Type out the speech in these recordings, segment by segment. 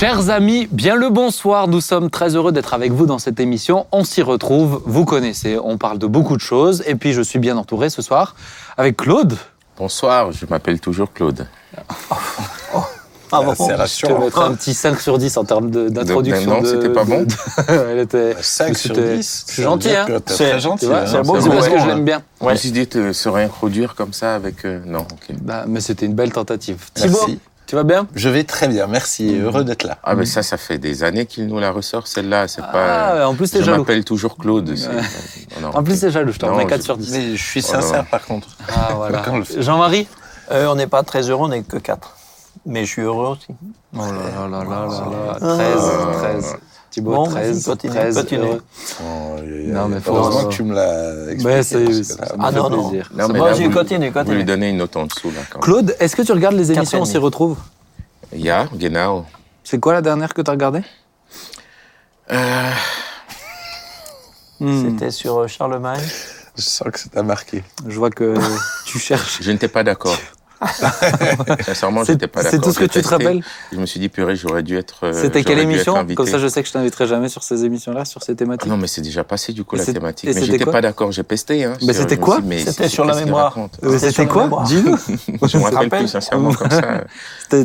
Chers amis, bien le bonsoir. Nous sommes très heureux d'être avec vous dans cette émission. On s'y retrouve, vous connaissez, on parle de beaucoup de choses. Et puis je suis bien entouré ce soir avec Claude. Bonsoir, je m'appelle toujours Claude. Ah bon, c'est rassurant. Je te mettrai un petit 5 sur 10 en termes d'introduction. Non, c'était pas bon. Elle était, 5 sur 10 Je suis gentil, hein C'est très gentil. C'est hein. parce que je l'aime bien. Je me suis dit de se réintroduire comme ça avec... Euh, non, ok. Bah, mais c'était une belle tentative. Thibaut, tu vas bien? Je vais très bien, merci. Heureux d'être là. Ah, mais ça, ça fait des années qu'il nous la ressort, celle-là. C'est Ah, pas... en plus, t'es Je jaloux. m'appelle toujours Claude. En plus, c'est jaloux. Je t'en remets 4 je- sur 10. Mais je suis sincère par contre. Ah, voilà. Jean-Marie? Euh, on n'est pas très heureux, on n'est que 4. Mais je suis heureux aussi. Oh là là là là là là. 13, 13. Thibaut, Bon, 13, continue, 13. continue. heureux. Oh, aïe, aïe, Non, mais faut- Heureusement que tu me l'as expliqué. Là, Ah non, non. plaisir. Non, bon, j'ai vous- continué, Vous lui donnez une note en dessous, là, quand. Claude, est-ce que tu regardes les émissions On s'y retrouve? Ja, genau. C'est quoi la dernière que tu as regardée? Euh, Hmm, C'était sur euh, Charlemagne. Je sens que ça t'a marqué. Je vois que tu cherches. je n'étais pas d'accord. Sincèrement, C'est j'étais pas d'accord. c'est tout ce que tu te rappelles Je me suis dit, purée, j'aurais dû être. euh, C'était quelle émission. Comme ça, je sais que je t'inviterai jamais sur ces émissions-là, sur ces Ah thématiques. Non, mais c'est déjà passé du coup Et la thématique. et Mais j'étais pas d'accord, j'ai pesté. Hein, Mais c'était quoi C'était sur la mémoire. C'était quoi. Dis-nous. Je me rappelle plus sincèrement comme ça. Mais,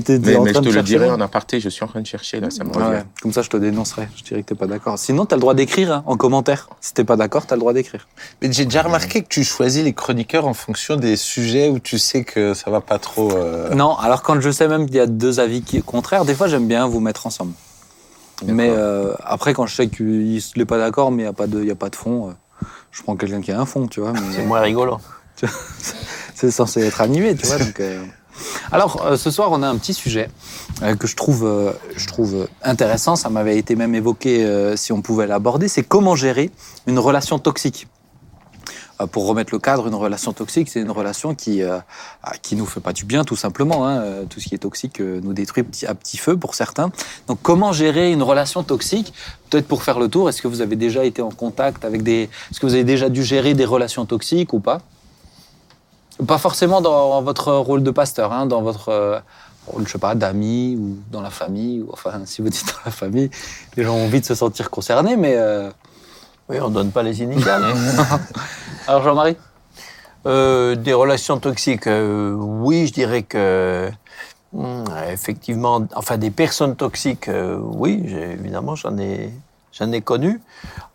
je te le dirai en aparté, je suis en train de chercher là, ça me revient. Comme ça, je te dénoncerai. Je dirais que t'es pas d'accord. Sinon, t'as le droit d'écrire hein, en commentaire. Si t'es pas d'accord, t'as le droit d'écrire. Mais j'ai déjà remarqué que tu choisis les chroniqueurs en fonction des sujets où tu sais que ça va pas trop. euh, Non, alors quand je sais même qu'il y a deux avis qui contraires, des fois, j'aime bien vous mettre ensemble. Mais euh, après, quand je sais qu'il n'est pas d'accord, mais il n'y a, pas de- y a pas de fond, euh, je prends quelqu'un qui a un fond, tu vois. mais- C'est moins rigolo. c'est censé être animé, tu vois. donc, euh. Alors, euh, ce soir, on a un petit sujet euh, que je trouve, euh, je trouve intéressant. Ça m'avait été même évoqué euh, si on pouvait l'aborder. C'est comment gérer une relation toxique. Euh, pour remettre le cadre, une relation toxique, c'est une relation qui euh, ah, qui nous fait pas du bien, tout simplement. hein. Euh, Tout ce qui est toxique nous détruit à petit feu pour certains. Donc, comment gérer une relation toxique? Peut-être pour faire le tour, est-ce que vous avez déjà été en contact avec des... Est-ce que vous avez déjà dû gérer des relations toxiques ou pas? Pas forcément dans votre rôle de pasteur, hein, dans votre je sais pas, d'ami ou dans la famille. Ou, enfin, si vous dites dans la famille, les gens ont envie de se sentir concernés, mais... Oui, on donne pas les initiales. Alors, Jean-Marie? Euh, des relations toxiques, euh, oui, je dirais que hum, effectivement, enfin des personnes toxiques, euh, oui, évidemment, j'en ai, j'en ai connu.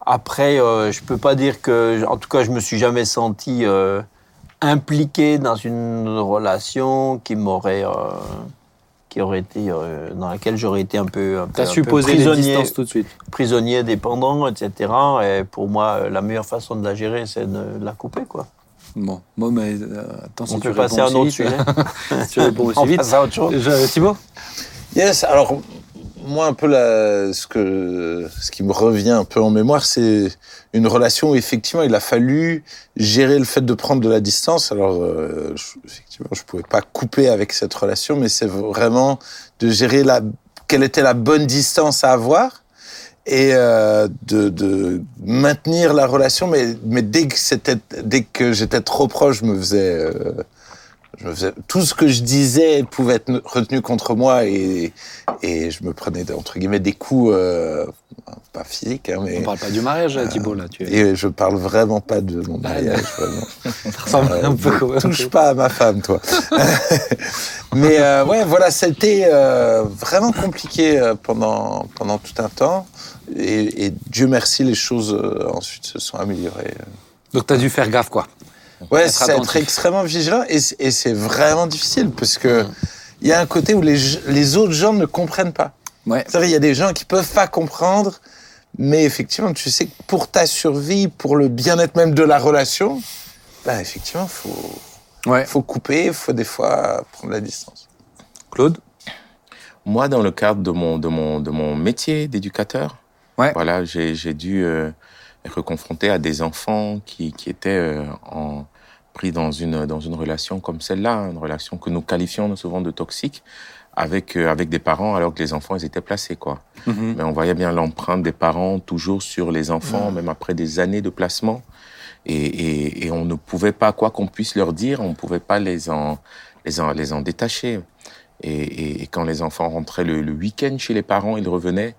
Après, euh, je peux pas dire que, en tout cas, je me suis jamais senti euh, impliqué dans une relation qui m'aurait, euh, qui aurait été, euh, dans laquelle j'aurais été un peu, un peu, T'as un su peu poser les prisonnier distances tout de suite. prisonnier dépendant, etc. Et pour moi, la meilleure façon de la gérer, c'est de la couper, quoi. Bon, bon mais euh, attends, si On tu peut passer à un autre sujet. si tu réponds aussi On vite. passe à autre chose. Je- Thibaut? Yes, alors moi un peu la, ce que ce qui me revient un peu en mémoire, c'est une relation où effectivement il a fallu gérer le fait de prendre de la distance. Alors euh, je- effectivement, je pouvais pas couper avec cette relation, mais c'est vraiment de gérer la quelle était la bonne distance à avoir et euh, de, de maintenir la relation, mais mais dès que que j'étais trop proche, je me faisais euh, je me faisais, tout ce que je disais pouvait être retenu contre moi et, et je me prenais entre guillemets des coups, euh, pas physiques, hein, On mais parle pas du mariage, Thibaut, là. Tu es... et je parle vraiment pas de mon Bah, mariage. vraiment. Euh, un peu quand même. touche pas à ma femme, toi. mais euh, ouais, voilà, c'était euh, vraiment compliqué euh, pendant pendant tout un temps. Et, et Dieu merci, les choses euh, ensuite se sont améliorées. Donc, t'as dû faire gaffe, quoi. Ouais, c'est être extrêmement vigilant et, c'est vraiment difficile parce que il y a un côté où les, les autres gens ne comprennent pas. Ouais. C'est vrai, il y a des gens qui peuvent pas comprendre, mais effectivement, tu sais que pour ta survie, pour le bien-être même de la relation, bah effectivement, faut Ouais. faut couper, faut des fois prendre la distance. Claude? Moi, dans le cadre de mon, de mon, de mon métier d'éducateur, Ouais. voilà, j'ai j'ai dû euh, être confronté à des enfants qui, qui étaient euh, en, pris dans une, dans une relation comme celle-là, une relation que nous qualifions souvent de toxique, avec, euh, avec des parents alors que les enfants ils étaient placés. quoi. Mhm. Mais on voyait bien l'empreinte des parents toujours sur les enfants, même après des années de placement. Et, et, et on ne pouvait pas, quoi qu'on puisse leur dire, on ne pouvait pas les en, les en, les en détacher. Et, et, quand les enfants rentraient le, le week-end chez les parents, ils revenaient,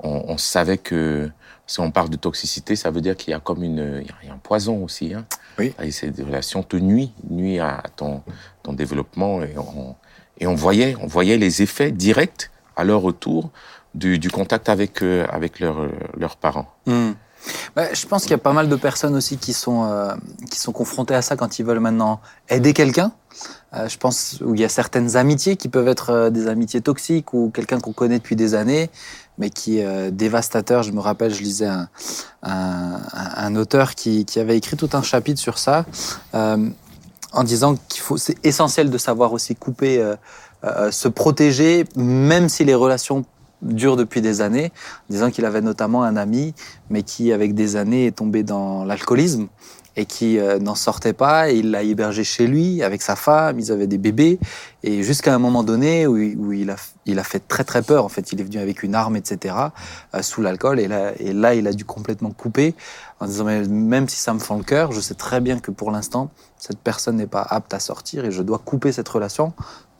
on, on, savait que si on parle de toxicité, ça veut dire qu'il y a comme une, il y a un poison aussi. Hein. Oui. Et ces relations te nuisent, nuisent à ton, ton développement. Et on, et on voyait, on voyait les effets directs à leur retour du, du contact avec, euh, avec leurs leurs parents. Hmm. Bah, je pense qu'il y a pas mal de personnes aussi qui sont, euh, qui sont confrontées à ça quand ils veulent maintenant aider quelqu'un. Euh, je pense où il y a certaines amitiés qui peuvent être euh, des amitiés toxiques ou quelqu'un qu'on connaît depuis des années, mais qui est euh, dévastateur. Je me rappelle, je lisais un, un, auteur qui, qui, avait écrit tout un chapitre sur ça, euh, en disant qu'il faut, c'est essentiel de savoir aussi couper, euh, se protéger, même si les relations dure depuis des années, disant qu'il avait notamment un ami, mais qui, avec des années, est tombé dans l'alcoolisme et qui euh, n'en sortait pas. Et il l'a hébergé chez lui avec sa femme, ils avaient des bébés. Et jusqu'à un moment donné où, où il, a, il a fait très très peur, en fait, il est venu avec une arme, etc., euh, sous l'alcool. Et là, et là, il a dû complètement couper en disant, mais même si ça me fend le cœur, je sais très bien que pour l'instant, cette personne n'est pas apte à sortir et je dois couper cette relation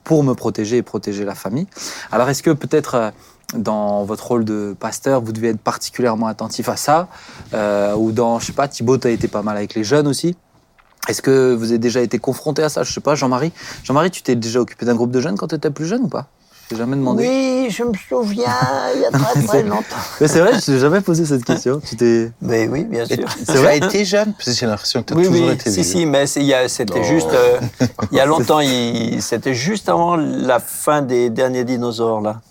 pour me protéger et protéger la famille. Alors, est-ce que peut-être... Dans votre rôle de pasteur, vous devez être particulièrement attentif à ça. Euh, ou dans, je sais pas, Thibaut, tu as été pas mal avec les jeunes aussi. Est-ce que vous avez déjà été confronté à ça? Je sais pas, Jean-Marie. Jean-Marie, tu t'es déjà occupé d'un groupe de jeunes quand tu étais plus jeune ou pas? Je t'ai jamais demandé. Oui, je me souviens, il y a très très longtemps. Mais c'est vrai, je t'ai jamais posé cette question. Tu t'es. Mais oui, bien sûr. C'est vrai. Tu as été jeune Parce que j'ai l'impression que tu as oui, toujours oui, été si, vieux. si, mais c'était juste. Euh, il y a longtemps, il- c'était juste avant la fin des derniers dinosaures, là.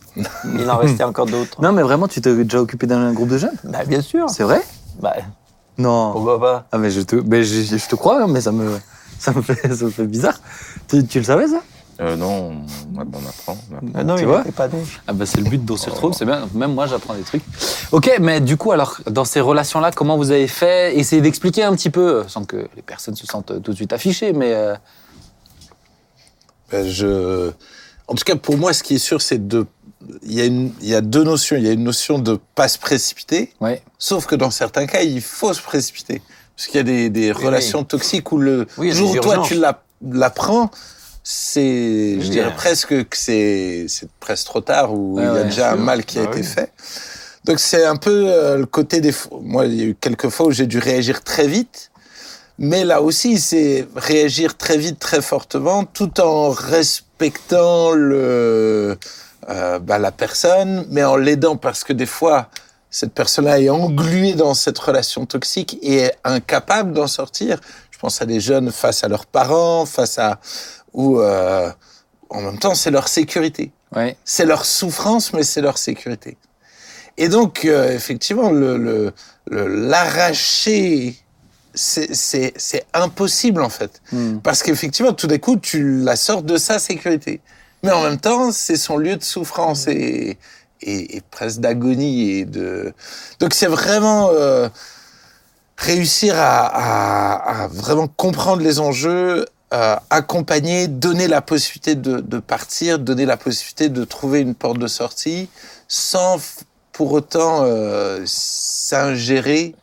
Il en restait encore d'autres. Non, mais vraiment, tu t'es déjà occupé d'un groupe de jeunes? Bah, bien sûr. C'est vrai? Bah, Non. pourquoi pas Ah, mais je te, mais je, je te crois, hein, mais ça me, ça me fait, ça me fait bizarre. Tu, tu le savais ça? Euh, non, on, on apprend. on apprend. Ah Non, Tu il vois pas. Ah bah c'est le but d'on s'y retrouve, c'est bien. Même moi j'apprends des trucs. Ok, mais du coup alors dans ces relations-là, comment vous avez fait? Essayez d'expliquer un petit peu, euh, sans que les personnes se sentent euh, tout de suite affichées, mais euh, Ben, je... En tout cas, pour moi, ce qui est sûr, c'est de. Il y, a une... il y a deux notions. Il y a une notion de pas se précipiter, ouais. sauf que dans certains cas, il faut se précipiter. Parce qu'il y a des, des Oui, relations toxiques où le Oui, jour où toi tu la- l'apprends, c'est, je dirais presque que c'est, c'est presque trop tard ou il y a ouais, déjà un mal qui a Ah été oui. fait. Donc c'est un peu euh, le côté des. fois- Moi, il y a eu quelques fois où j'ai dû réagir très vite. Mais là aussi, c'est réagir très vite, très fortement, tout en respectant le, euh, bah, la personne, mais en l'aidant parce que des fois, cette personne-là est engluée dans cette relation toxique et est incapable d'en sortir. Je pense à des jeunes face à leurs parents, face à ou euh, en même temps, c'est leur sécurité. Ouais. C'est leur souffrance, mais c'est leur sécurité. Et donc, euh, effectivement, le, le, le- l'arracher, c'est impossible en fait. Hmm. Parce qu'effectivement, tout d'un coup, tu la sors de sa sécurité. Mais en même temps, c'est son lieu de souffrance et, et, et presque d'agonie. Et de... Donc c'est vraiment euh, réussir à, à, à vraiment comprendre les enjeux, euh, accompagner, donner la possibilité de, de partir, donner la possibilité de trouver une porte de sortie, sans pour autant euh, s'ingérer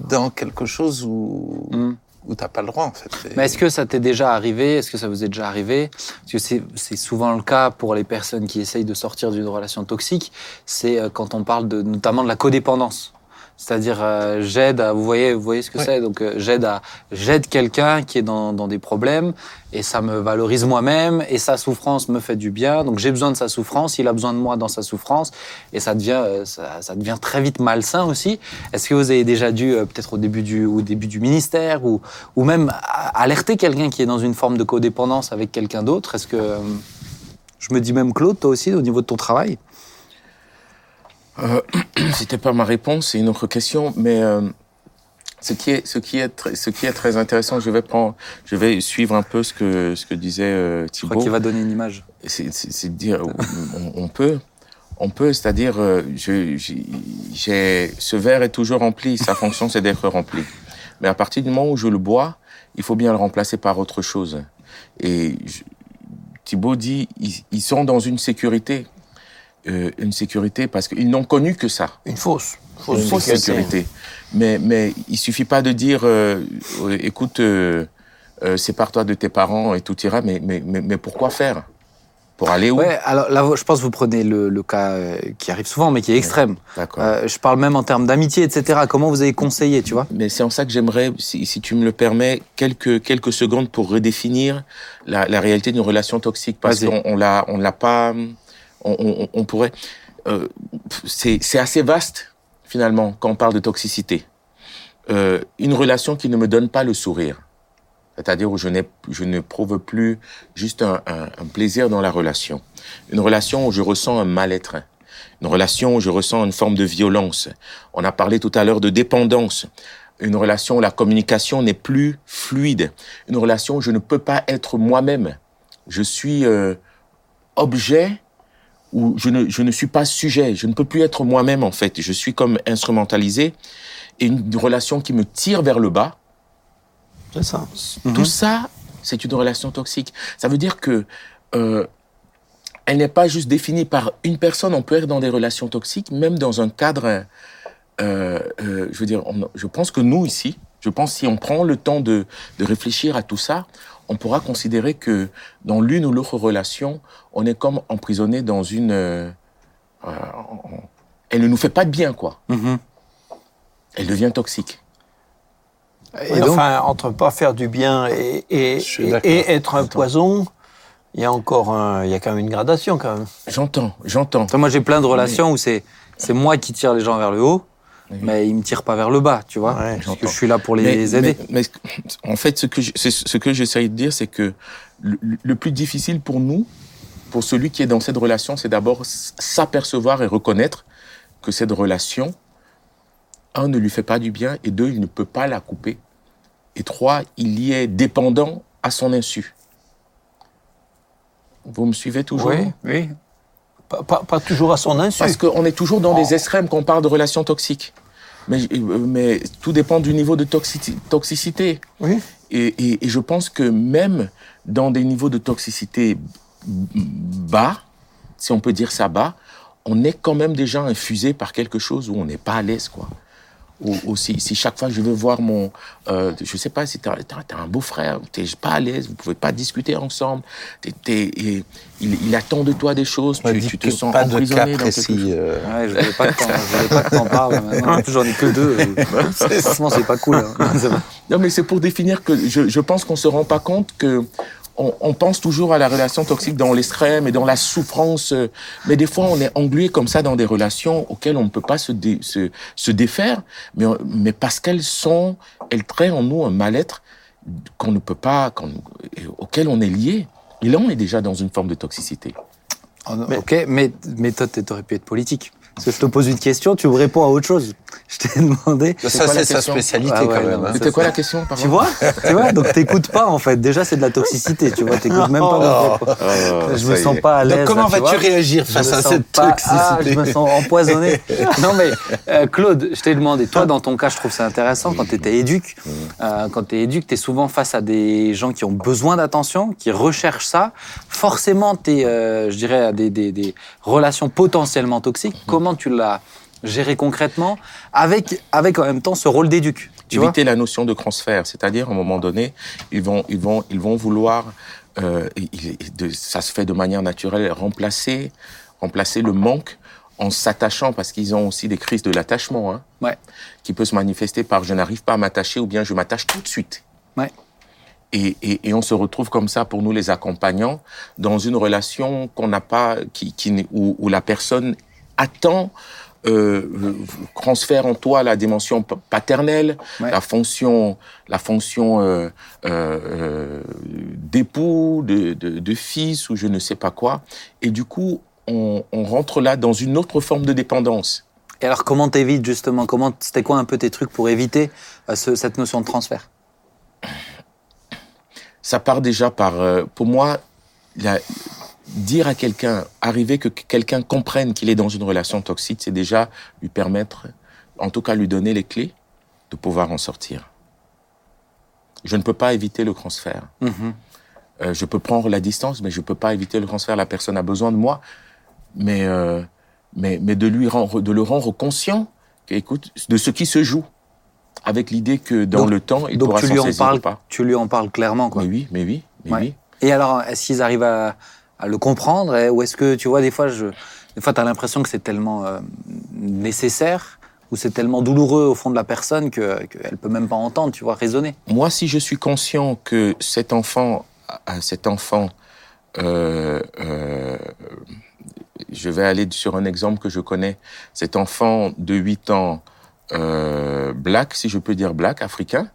dans quelque chose où, Hmm. où t'as pas le droit en fait. Mais est-ce que ça t'est déjà arrivé? Est-ce que ça vous est déjà arrivé? Parce que c'est c'est souvent le cas pour les personnes qui essayent de sortir d'une relation toxique. C'est euh, quand on parle de, notamment de la codépendance. C'est-à-dire, euh, j'aide à, vous voyez, vous voyez ce que Ouais. c'est. Donc, euh, j'aide à, j'aide quelqu'un qui est dans, dans des problèmes et ça me valorise moi-même et sa souffrance me fait du bien. Donc, j'ai besoin de sa souffrance, il a besoin de moi dans sa souffrance et ça devient, euh, ça, ça devient très vite malsain aussi. Est-ce que vous avez déjà dû, peut-être au début du, au début du ministère ou, ou même alerter quelqu'un qui est dans une forme de codépendance avec quelqu'un d'autre? Est-ce que, je me dis même Claude, toi aussi, au niveau de ton travail? Euh, C'était pas ma réponse, c'est une autre question, mais euh, ce qui est ce qui est très, ce qui est très intéressant, je vais prendre, je vais suivre un peu ce que ce que disait euh, Je crois Thibault. qu'il va donner une image. C'est de dire, on, on peut, on peut, c'est-à-dire, euh, je- j'ai j'ai- ce verre est toujours rempli, sa fonction c'est d'être rempli. Mais à partir du moment où je le bois, il faut bien le remplacer par autre chose. Et je- Thibault dit, ils, ils sont dans une sécurité, euh, une sécurité parce qu'ils n'ont connu que ça Une fausse. une Fausse fausse sécurité. Mais, mais il suffit pas de dire, euh, euh, écoute, euh, sépare-toi de tes parents et tout ira, mais, mais, mais, mais pourquoi faire? Pour aller où? Ouais, alors là, je pense que vous prenez le, le cas qui arrive souvent, mais qui est extrême. Euh, je parle même en termes d'amitié, etc. Comment vous avez conseillé, tu vois? Mais c'est en ça que j'aimerais, si, si tu me le permets, quelques, quelques secondes pour redéfinir la, la réalité d'une relation toxique. Parce qu'on on l'a, on l'a pas, on, on, on pourrait, euh, c'est, assez vaste, finalement, quand on parle de toxicité. Euh, une relation qui ne me donne pas le sourire. C'est-à-dire où je, je ne prouve plus juste un, un, un plaisir dans la relation. Une relation où je ressens un mal-être. Une relation où je ressens une forme de violence. On a parlé tout à l'heure de dépendance. Une relation où la communication n'est plus fluide. Une relation où je ne peux pas être moi-même. Je suis euh, objet où je ne, je ne suis pas sujet. Je ne peux plus être moi-même en fait. Je suis comme instrumentalisé. Et une relation qui me tire vers le bas. C'est ça. Tout ça, c'est une relation toxique. Ça veut dire que euh, elle n'est pas juste définie par une personne. On peut être dans des relations toxiques, même dans un cadre. Euh, euh, je veux dire, on- je pense que nous ici, je pense si on prend le temps de, de réfléchir à tout ça, on pourra considérer que dans l'une ou l'autre relation, on est comme emprisonné dans une. euh, euh, on- elle ne nous fait pas de bien, quoi. Mhm. Elle devient toxique. Et donc, enfin, entre pas faire du bien et, être un poison, il y a encore un, il y a quand même une gradation quand même. J'entends, j'entends. Toi, moi, j'ai plein de relations où c'est c'est moi qui tire les gens vers le haut, Oui. mais ils me tirent pas vers le bas, tu vois. Ouais, parce que je suis là pour les mais, aider. mais- mais en fait, ce que je- ce que j'essaye de dire, c'est que le, le plus difficile pour nous, pour celui qui est dans cette relation, c'est d'abord s'apercevoir et reconnaître que cette relation, un, ne lui fait pas du bien, et deux, il ne peut pas la couper, et trois, il y est dépendant à son insu. Vous me suivez toujours? Oui. Oui. Pas, pas, pas toujours à son insu. Parce qu'on est toujours dans des extrêmes quand on parle de relations toxiques. Mais, mais tout dépend du niveau de toxi- toxicité. Oui. Et, et- et je pense que même dans des niveaux de toxicité bas, si on peut dire ça bas, on est quand même déjà infusé par quelque chose où on n'est pas à l'aise, quoi. Ou, ou si, si chaque fois je veux voir mon, euh, je sais pas si t'as as, un beau frère, t'es pas à l'aise, vous pouvez pas discuter ensemble, et il, il attend de toi des choses, tu, tu te sens pas de emprisonné cas dans quelque chose. précis. euh, Ouais, je voulais pas que t'en- je voulais pas que parles. Maintenant, en plus, j'en ai que deux. Franchement, c'est pas cool. hein. Pas- Non, mais c'est pour définir que je, je pense qu'on se rend pas compte que on, on pense toujours à la relation toxique dans l'extrême et dans la souffrance, euh, mais des fois on est englué comme ça dans des relations auxquelles on ne peut pas se, dé- se, se défaire, mais, on- mais parce qu'elles sont, elles traînent en nous un mal-être qu'on ne peut pas, qu'on- auquel on est lié. Et là, on est déjà dans une forme de toxicité. Mais- ok, mais, mais toi, t'aurais pu être politique. Parce que je te pose une question, tu me réponds à autre chose. Je t'ai demandé. Ça, c'est sa spécialité Ah ouais, quand même. hein. C'était quoi la question Tu vois Tu vois Donc t'écoutes pas en fait. Déjà, c'est de la toxicité. Tu vois, t'écoutes même pas mon propos. Oh, Je me sens pas à l'aise. Donc comment vas-tu réagir Je face me à sens cette pas- toxicité Ah, je me sens empoisonné. non mais euh, Claude, je t'ai demandé, toi dans ton cas, je trouve ça intéressant quand tu étais éduc. Euh, quand tu es éduc, tu es souvent face à des gens qui ont besoin d'attention, qui recherchent ça. Forcément, tu es, je dirais, à des, des, des relations potentiellement toxiques. Comment tu l'as géré concrètement avec, avec en même temps ce rôle d'éduc tu éviter la notion de transfert, c'est-à-dire à un moment donné, ils vont, ils vont, ils vont vouloir, euh, il- il- de- ça se fait de manière naturelle, remplacer, remplacer le manque en s'attachant, parce qu'ils ont aussi des crises de l'attachement, hein, Ouais. qui peut se manifester par je n'arrive pas à m'attacher ou bien je m'attache tout de suite. Ouais. Et, et, et on se retrouve comme ça pour nous les accompagnants dans une relation qu'on n'a pas, qui, qui, n'est- où, où la personne attend euh, transfère en toi la dimension pa- paternelle, Ouais. la fonction, la fonction euh, euh, euh, d'époux, de, de, de fils ou je ne sais pas quoi. Et du coup, on, on rentre là dans une autre forme de dépendance. Et alors, comment t'évites justement? Comment C'était quoi un peu tes trucs pour éviter ce- cette notion de transfert? Ça part déjà par, pour moi, la- dire à quelqu'un, arriver que quelqu'un comprenne qu'il est dans une relation toxique, c'est déjà lui permettre, en tout cas lui donner les clés de pouvoir en sortir. Je ne peux pas éviter le transfert. Mhm. Euh, je peux prendre la distance, mais je peux pas éviter le transfert. La personne a besoin de moi, mais euh, mais mais de lui rendre, de le rendre conscient, écoute, de ce qui se joue, avec l'idée que dans Donc- le temps, il Donc pourra s'en saisir parles, ou pas. tu lui en parles clairement quoi. Mais oui, mais oui, mais Ouais. oui. Et alors, qu'ils arrivent à, à le comprendre et- Ou est-ce que, tu vois, des fois, je, des fois, tu as l'impression que c'est tellement euh, nécessaire ou c'est tellement douloureux au fond de la personne que- qu'elle peut même pas entendre, tu vois, raisonner. Moi, si je suis conscient que cet enfant, euh, cet enfant, euh, euh, je vais aller sur un exemple que je connais, cet enfant de 8 ans, black, si je peux dire black, africain,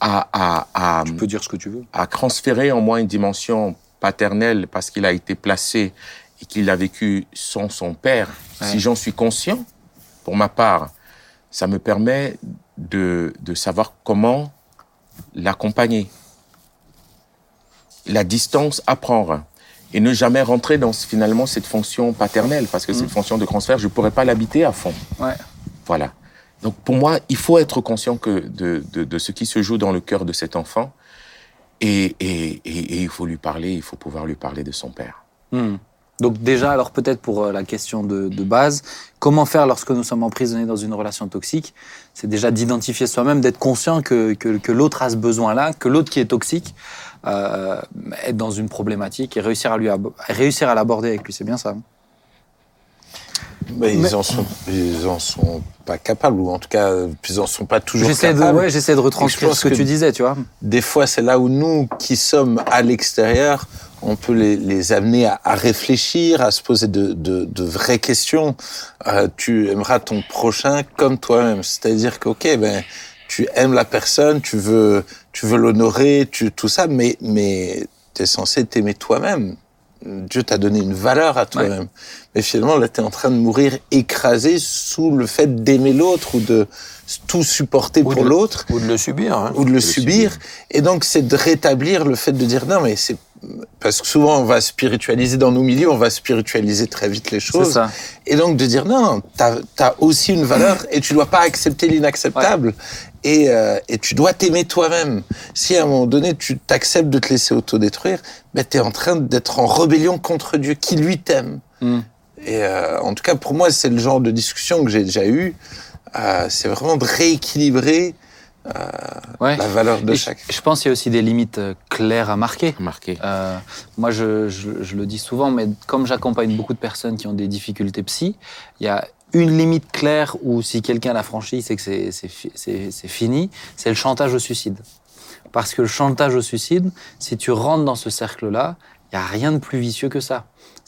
a, a, a, Tu peux dire ce que tu veux. a transféré en moi une dimension paternelle parce qu'il a été placé et qu'il a vécu sans son père. Ouais. Si j'en suis conscient, pour ma part, ça me permet de, de savoir comment l'accompagner. La distance à prendre et ne jamais rentrer dans finalement cette fonction paternelle parce que cette fonction de transfert, je ne pourrais pas l'habiter à fond. Ouais. Voilà. Donc pour moi, il faut être conscient que de, de, de ce qui se joue dans le cœur de cet enfant et, il faut lui parler, il faut pouvoir lui parler de son père. Hmm. Donc déjà, alors peut-être pour euh, la question de, base, comment faire lorsque nous sommes emprisonnés dans une relation toxique? C'est déjà d'identifier soi-même, d'être conscient que, que, l'autre a ce besoin-là, que l'autre qui est toxique euh, est dans une problématique et réussir à lui réussir à l'aborder avec lui, c'est bien ça. hein? Mais ils en sont, ils en sont pas capables, ou en tout cas, ils en sont pas toujours J'essaie de, capables. ouais, j'essaie de retranscrire ce que, que- tu disais, tu vois. Des fois, c'est là où nous, qui sommes à l'extérieur, on peut les, les amener à, à réfléchir, à se poser de, de, de vraies questions. Euh, tu aimeras ton prochain comme toi-même. C'est-à-dire que, ok, ben, tu aimes la personne, tu veux, tu veux l'honorer, tu, tout ça, mais, mais tu es censé t'aimer toi-même. Dieu t'a donné une valeur à toi-même. Mais finalement, là, tu es en train de mourir écrasé sous le fait d'aimer l'autre ou de tout supporter Ou pour l'autre Ou de le subir. hein. ou de le subir. Et donc, c'est de rétablir le fait de dire non, mais c'est parce que souvent on va spiritualiser dans nos milieux, on va spiritualiser très vite les choses. ça. Et donc de dire non, t'as as aussi une valeur et tu dois pas accepter l'inacceptable. Et, euh, et tu dois t'aimer toi-même. Si à un moment donné tu t'acceptes de te laisser autodétruire, ben t'es en train d'être en rébellion contre Dieu qui lui t'aime. Hmm. Et euh, en tout cas pour moi c'est le genre de discussion que j'ai déjà eu. Euh, c'est vraiment de rééquilibrer Ouais. la valeur de Et chaque. je pense qu'il y a aussi des limites euh, claires à marquer. Marqué. Euh, moi, je, je- je le dis souvent, mais comme j'accompagne beaucoup de personnes qui ont des difficultés psy, il y a une limite claire où si quelqu'un l'a franchie, c'est que c'est- c'est c'est c'est fini, c'est le chantage au suicide. Parce que le chantage au suicide, si tu rentres dans ce cercle-là, il n'y a rien de plus vicieux que ça.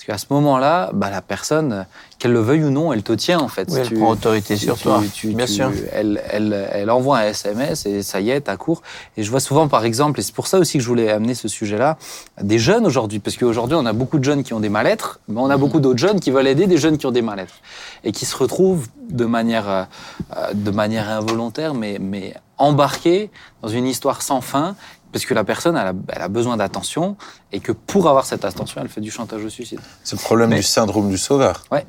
Qu'à ce moment-là, bah, la personne, qu'elle le veuille ou non, elle te tient en fait. Oui, elle Tu- prend autorité tu- sur tu- toi. Bien sûr. Elle, elle, elle envoie un SMS et ça y est, t'as court. Et je vois souvent, par exemple, et c'est pour ça aussi que je voulais amener ce sujet-là, des jeunes aujourd'hui, parce qu'aujourd'hui, on a beaucoup de jeunes qui ont des mal-être, mais on a beaucoup d'autres jeunes qui veulent aider des jeunes qui ont des mal-être. Et qui se retrouvent de manière, euh, de manière involontaire, mais, mais embarqués dans une histoire sans fin, parce que la personne, elle a, elle a besoin d'attention, et que pour avoir cette attention, elle fait du chantage au suicide. C'est le problème Mais- du syndrome du sauveur. C'est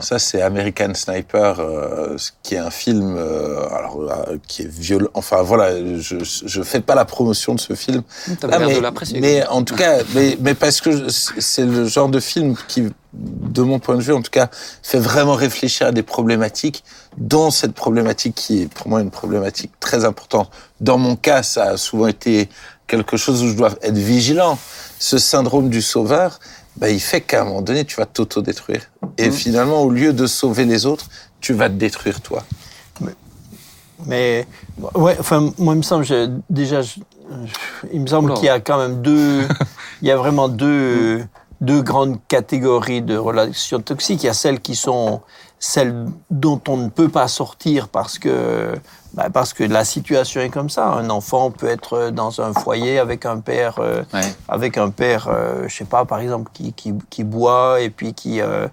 ça. C'est American Sniper, euh, ce qui est un film euh, alors, euh, qui est violent. Enfin, voilà, je je fais pas la promotion de ce film. T'as Ah, l'air mais, de l'apprécier. mais en tout cas, mais, mais parce que c'est le genre de film qui, de mon point de vue, en tout cas, fait vraiment réfléchir à des problématiques, dont cette problématique qui est pour moi une problématique très importante. Dans mon cas, ça a souvent été quelque chose où je dois être vigilant. Ce syndrome du sauveur, bah, il fait qu'à un moment donné, tu vas t'autodétruire. Et Mhm. finalement, au lieu de sauver les autres, tu vas te détruire toi. Mais ouais, enfin, moi, il me semble, je- déjà, je- il me semble qu'il y a quand même deux, il y a vraiment deux, deux grandes catégories de relations toxiques. Il y a celles qui sont celles dont on ne peut pas sortir parce que, bah, parce que la situation est comme ça. Un enfant peut être dans un foyer avec un père, euh, Ouais. avec un père, euh, je sais pas, par exemple, qui, qui, qui boit et puis qui, euh,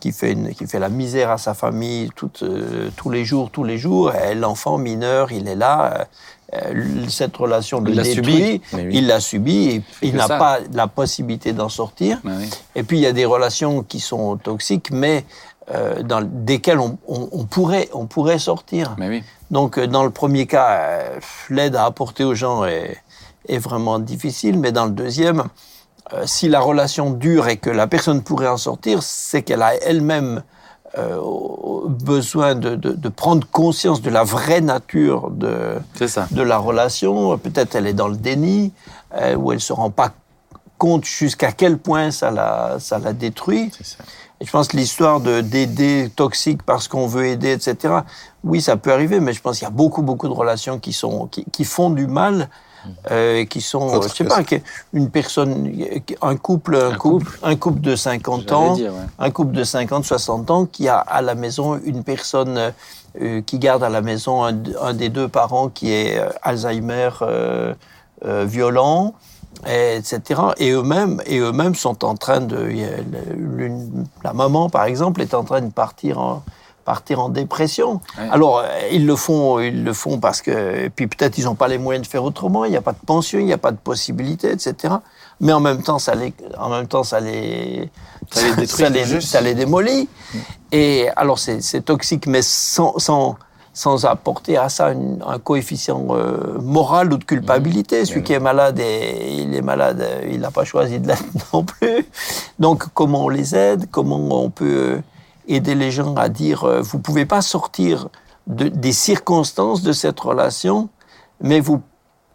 qui, fait une, qui fait la misère à sa famille euh, tous les jours, tous les jours. Et L'enfant mineur, il est là. euh, cette relation le Il l'a détruit, oui. il l'a subi et il n'a pas la possibilité d'en sortir. Oui. Et puis il y a des relations qui sont toxiques, mais euh, dans desquelles on, on- on pourrait, on pourrait sortir. Mais oui. Donc, euh, dans le premier cas, euh, l'aide à apporter aux gens est, est vraiment difficile, mais dans le deuxième, euh, si la relation dure et que la personne pourrait en sortir, c'est qu'elle a elle-même besoin de, de- de prendre conscience de la vraie nature de, ça. de la relation. Peut-être elle est dans le déni, ou elle se rend pas compte jusqu'à quel point ça la, ça la détruit. C'est ça. Je pense que l'histoire de d'aider toxique parce qu'on veut aider, etc. Oui, ça peut arriver, mais je pense qu'il y a beaucoup, beaucoup de relations qui sont qui, qui font du mal, euh, qui sont, Autre je sais pas, une personne, un couple, un, Un couple, un couple de 50 J'allais ans, dire, ouais. un couple de 50, 60 ans qui a à la maison une personne euh, qui garde à la maison un, un des deux parents qui est euh, Alzheimer euh, euh, violent, et etc. Et eux-mêmes, et eux-mêmes sont en train de, la maman par exemple est en train de partir en partir en dépression. Ouais. Alors euh, ils le font, ils le font parce que, et puis peut-être ils n'ont pas les moyens de faire autrement. Il n'y a pas de pension, il n'y a pas de possibilité, etc. Mais en même temps, ça les, en même temps, ça les, Ça les détruit, ça les, ça les démolit. Et alors c'est c'est toxique, mais sans, sans, sans apporter à ça une- un coefficient euh, moral ou de culpabilité. Celui qui est malade, et, il est malade, euh, il n'a pas choisi de l'être non plus. Donc comment on les aide? Comment on peut euh, aider les gens à dire euh, vous pouvez pas sortir de, des circonstances de cette relation, mais vous,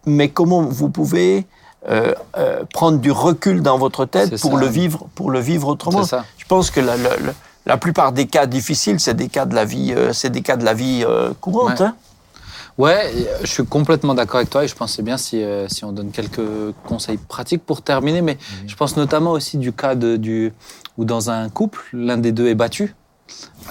mais comment vous pouvez euh, euh, prendre du recul dans votre tête pour ça. le vivre, pour le vivre autrement? Je pense que la, la- la- plupart des cas difficiles, c'est des cas de la vie, euh, c'est des cas de la vie euh, courante. Ouais. hein. Ouais, je suis complètement d'accord avec toi et je c'est bien si, euh, si on donne quelques conseils pratiques pour terminer, mais je pense notamment aussi du cas de, du, où dans un couple, l'un des deux est battu,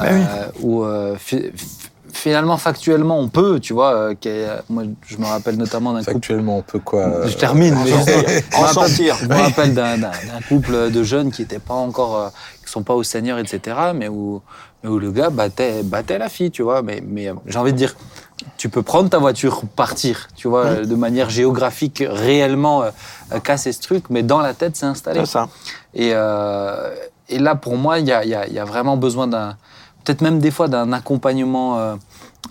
euh, où euh, fi- fi- finalement, factuellement, on peut, tu vois, euh, moi je me rappelle notamment d'un couple Factuellement, on peut quoi euh, Je termine. mais En je En me rappelle- sortir. je me rappelle d'un couple de jeunes qui n'étaient pas encore, euh, qui sont pas au Seigneur, etc. Mais où, mais où le gars battait, battait la fille, tu vois. Mais, mais euh, j'ai envie de dire, tu peux prendre ta voiture, partir, tu vois, euh, de manière géographique, réellement euh, casser ce truc, mais dans la tête, c'est installé. C'est ça. Et, euh, et là, pour moi, il y a, y a- y a vraiment besoin d'un, peut-être même des fois d'un accompagnement euh,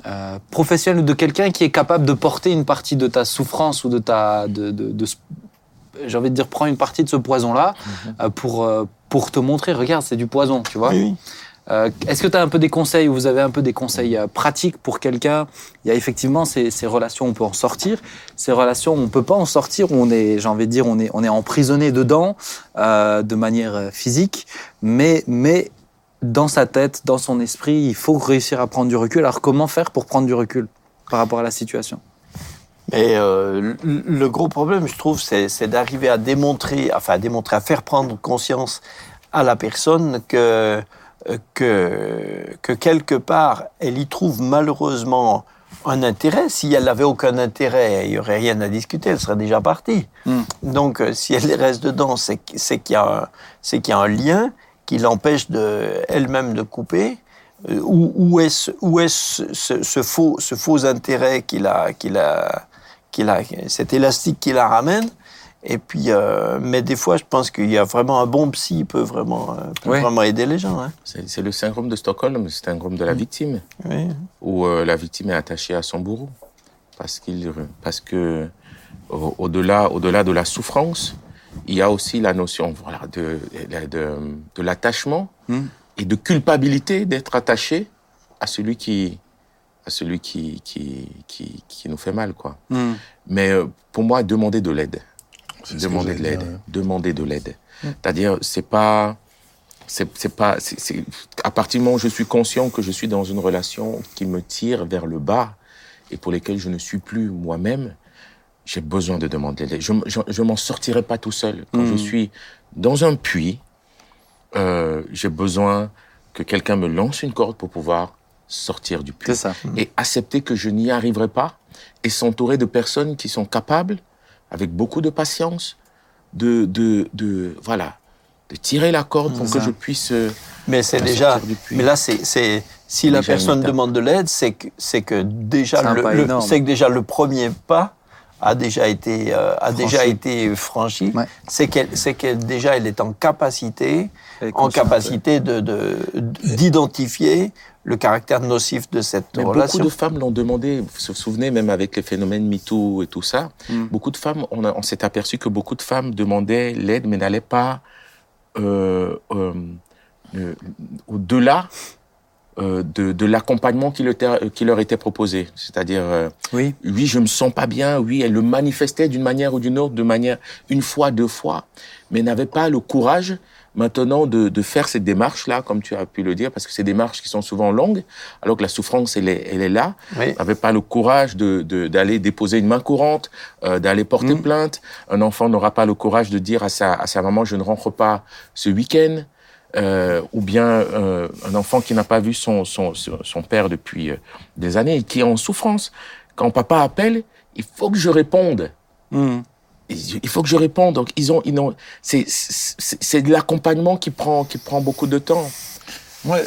euh, professionnel ou de quelqu'un qui est capable de porter une partie de ta souffrance ou de ta, de, de- j'ai envie de dire, prends une partie de ce poison-là euh, pour, euh, pour te montrer, regarde, c'est du poison, tu vois. Oui. Euh, Est-ce que tu as un peu des conseils, ou vous avez un peu des conseils euh, pratiques pour quelqu'un? Il y a effectivement ces, ces relations où on peut en sortir, ces relations où on peut pas en sortir, où on est, j'ai envie de dire, on est, on est emprisonné dedans euh, de manière physique, mais, mais dans sa tête, dans son esprit, il faut réussir à prendre du recul. Alors comment faire pour prendre du recul par rapport à la situation? Mais euh, le gros problème, je trouve, c'est d'arriver à démontrer, enfin à démontrer, à faire prendre conscience à la personne que que que quelque part, elle y trouve malheureusement un intérêt. Si elle n'avait aucun intérêt, il y aurait rien à discuter, elle serait déjà partie. Hmm. Donc, euh, si elle reste dedans, c'est qu'il y a un- c'est qu'il y a un lien qui l'empêche elle-même de couper. Euh, Où, où est, ce, où est ce, ce- ce faux, ce faux intérêt qui la, qui la, qui la, cet élastique qui la ramène Et puis, euh, mais des fois, je pense qu'il y a vraiment un bon psy peut vraiment, euh, peut Ouais. vraiment aider les gens. Hein. C'est le syndrome de Stockholm, le syndrome de la victime, Oui. où euh, la victime est attachée à son bourreau. Parce, qu'il, parce que au- au-delà, au-delà de la souffrance, il y a aussi la notion voilà, de, de, de l'attachement Hmm. et de culpabilité d'être attaché à celui qui, à celui qui, qui, qui, qui nous fait mal. Quoi. Hmm. Mais euh, pour moi, demander de l'aide. Demander de l'aide. ouais. Demander de l'aide. C'est-à-dire, c'est pas. C'est pas. à partir du moment où je suis conscient que je suis dans une relation qui me tire vers le bas et pour lesquelles je ne suis plus moi-même, j'ai besoin de demander de l'aide. Je, je, je m'en sortirai pas tout seul. Quand Mm. je suis dans un puits, euh, j'ai besoin que quelqu'un me lance une corde pour pouvoir sortir du puits C'est ça. et accepter que je n'y arriverai pas et s'entourer de personnes qui sont capables, avec beaucoup de patience, de, de, de voilà, de tirer la corde pour que je puisse. euh, Mais c'est sortir déjà. du puits. Mais là, c'est, c'est si la Déjà personne demande de l'aide, c'est que c'est que déjà le, c'est que déjà le premier pas a déjà été euh, a déjà Franchi. été franchi. Ouais. C'est qu'elle c'est qu'elle déjà elle est en capacité est en capacité de, de- d'identifier le caractère nocif de cette Mais relation. beaucoup de femmes l'ont demandé. Vous vous souvenez, même avec les phénomènes MeToo et tout ça, Mm. beaucoup de femmes, on, s'est aperçu que beaucoup de femmes demandaient l'aide, mais n'allaient pas euh, euh, euh, au-delà euh, de, de l'accompagnement qui, le qui leur était proposé. C'est-à-dire, euh, Oui. oui, je me sens pas bien, oui, elle le manifestait d'une manière ou d'une autre, de manière une fois, deux fois, mais n'avait pas le courage maintenant de, de faire cette démarche-là, comme tu as pu le dire, parce que ces démarches qui sont souvent longues, alors que la souffrance, elle est, elle est là, Oui. n'avait pas le courage de de- d'aller déposer une main courante, euh, d'aller porter Mhm. plainte. Un enfant n'aura pas le courage de dire à sa, à sa maman, je ne rentre pas ce week-end. Euh, ou bien euh, un enfant qui n'a pas vu son, son, son père depuis euh, des années et qui est en souffrance. Quand papa appelle, il faut que je réponde. Mhm. Il faut que je réponde. Donc ils ont, ils ont, c'est, c'est, c'est de l'accompagnement qui prend, qui prend beaucoup de temps. Moi,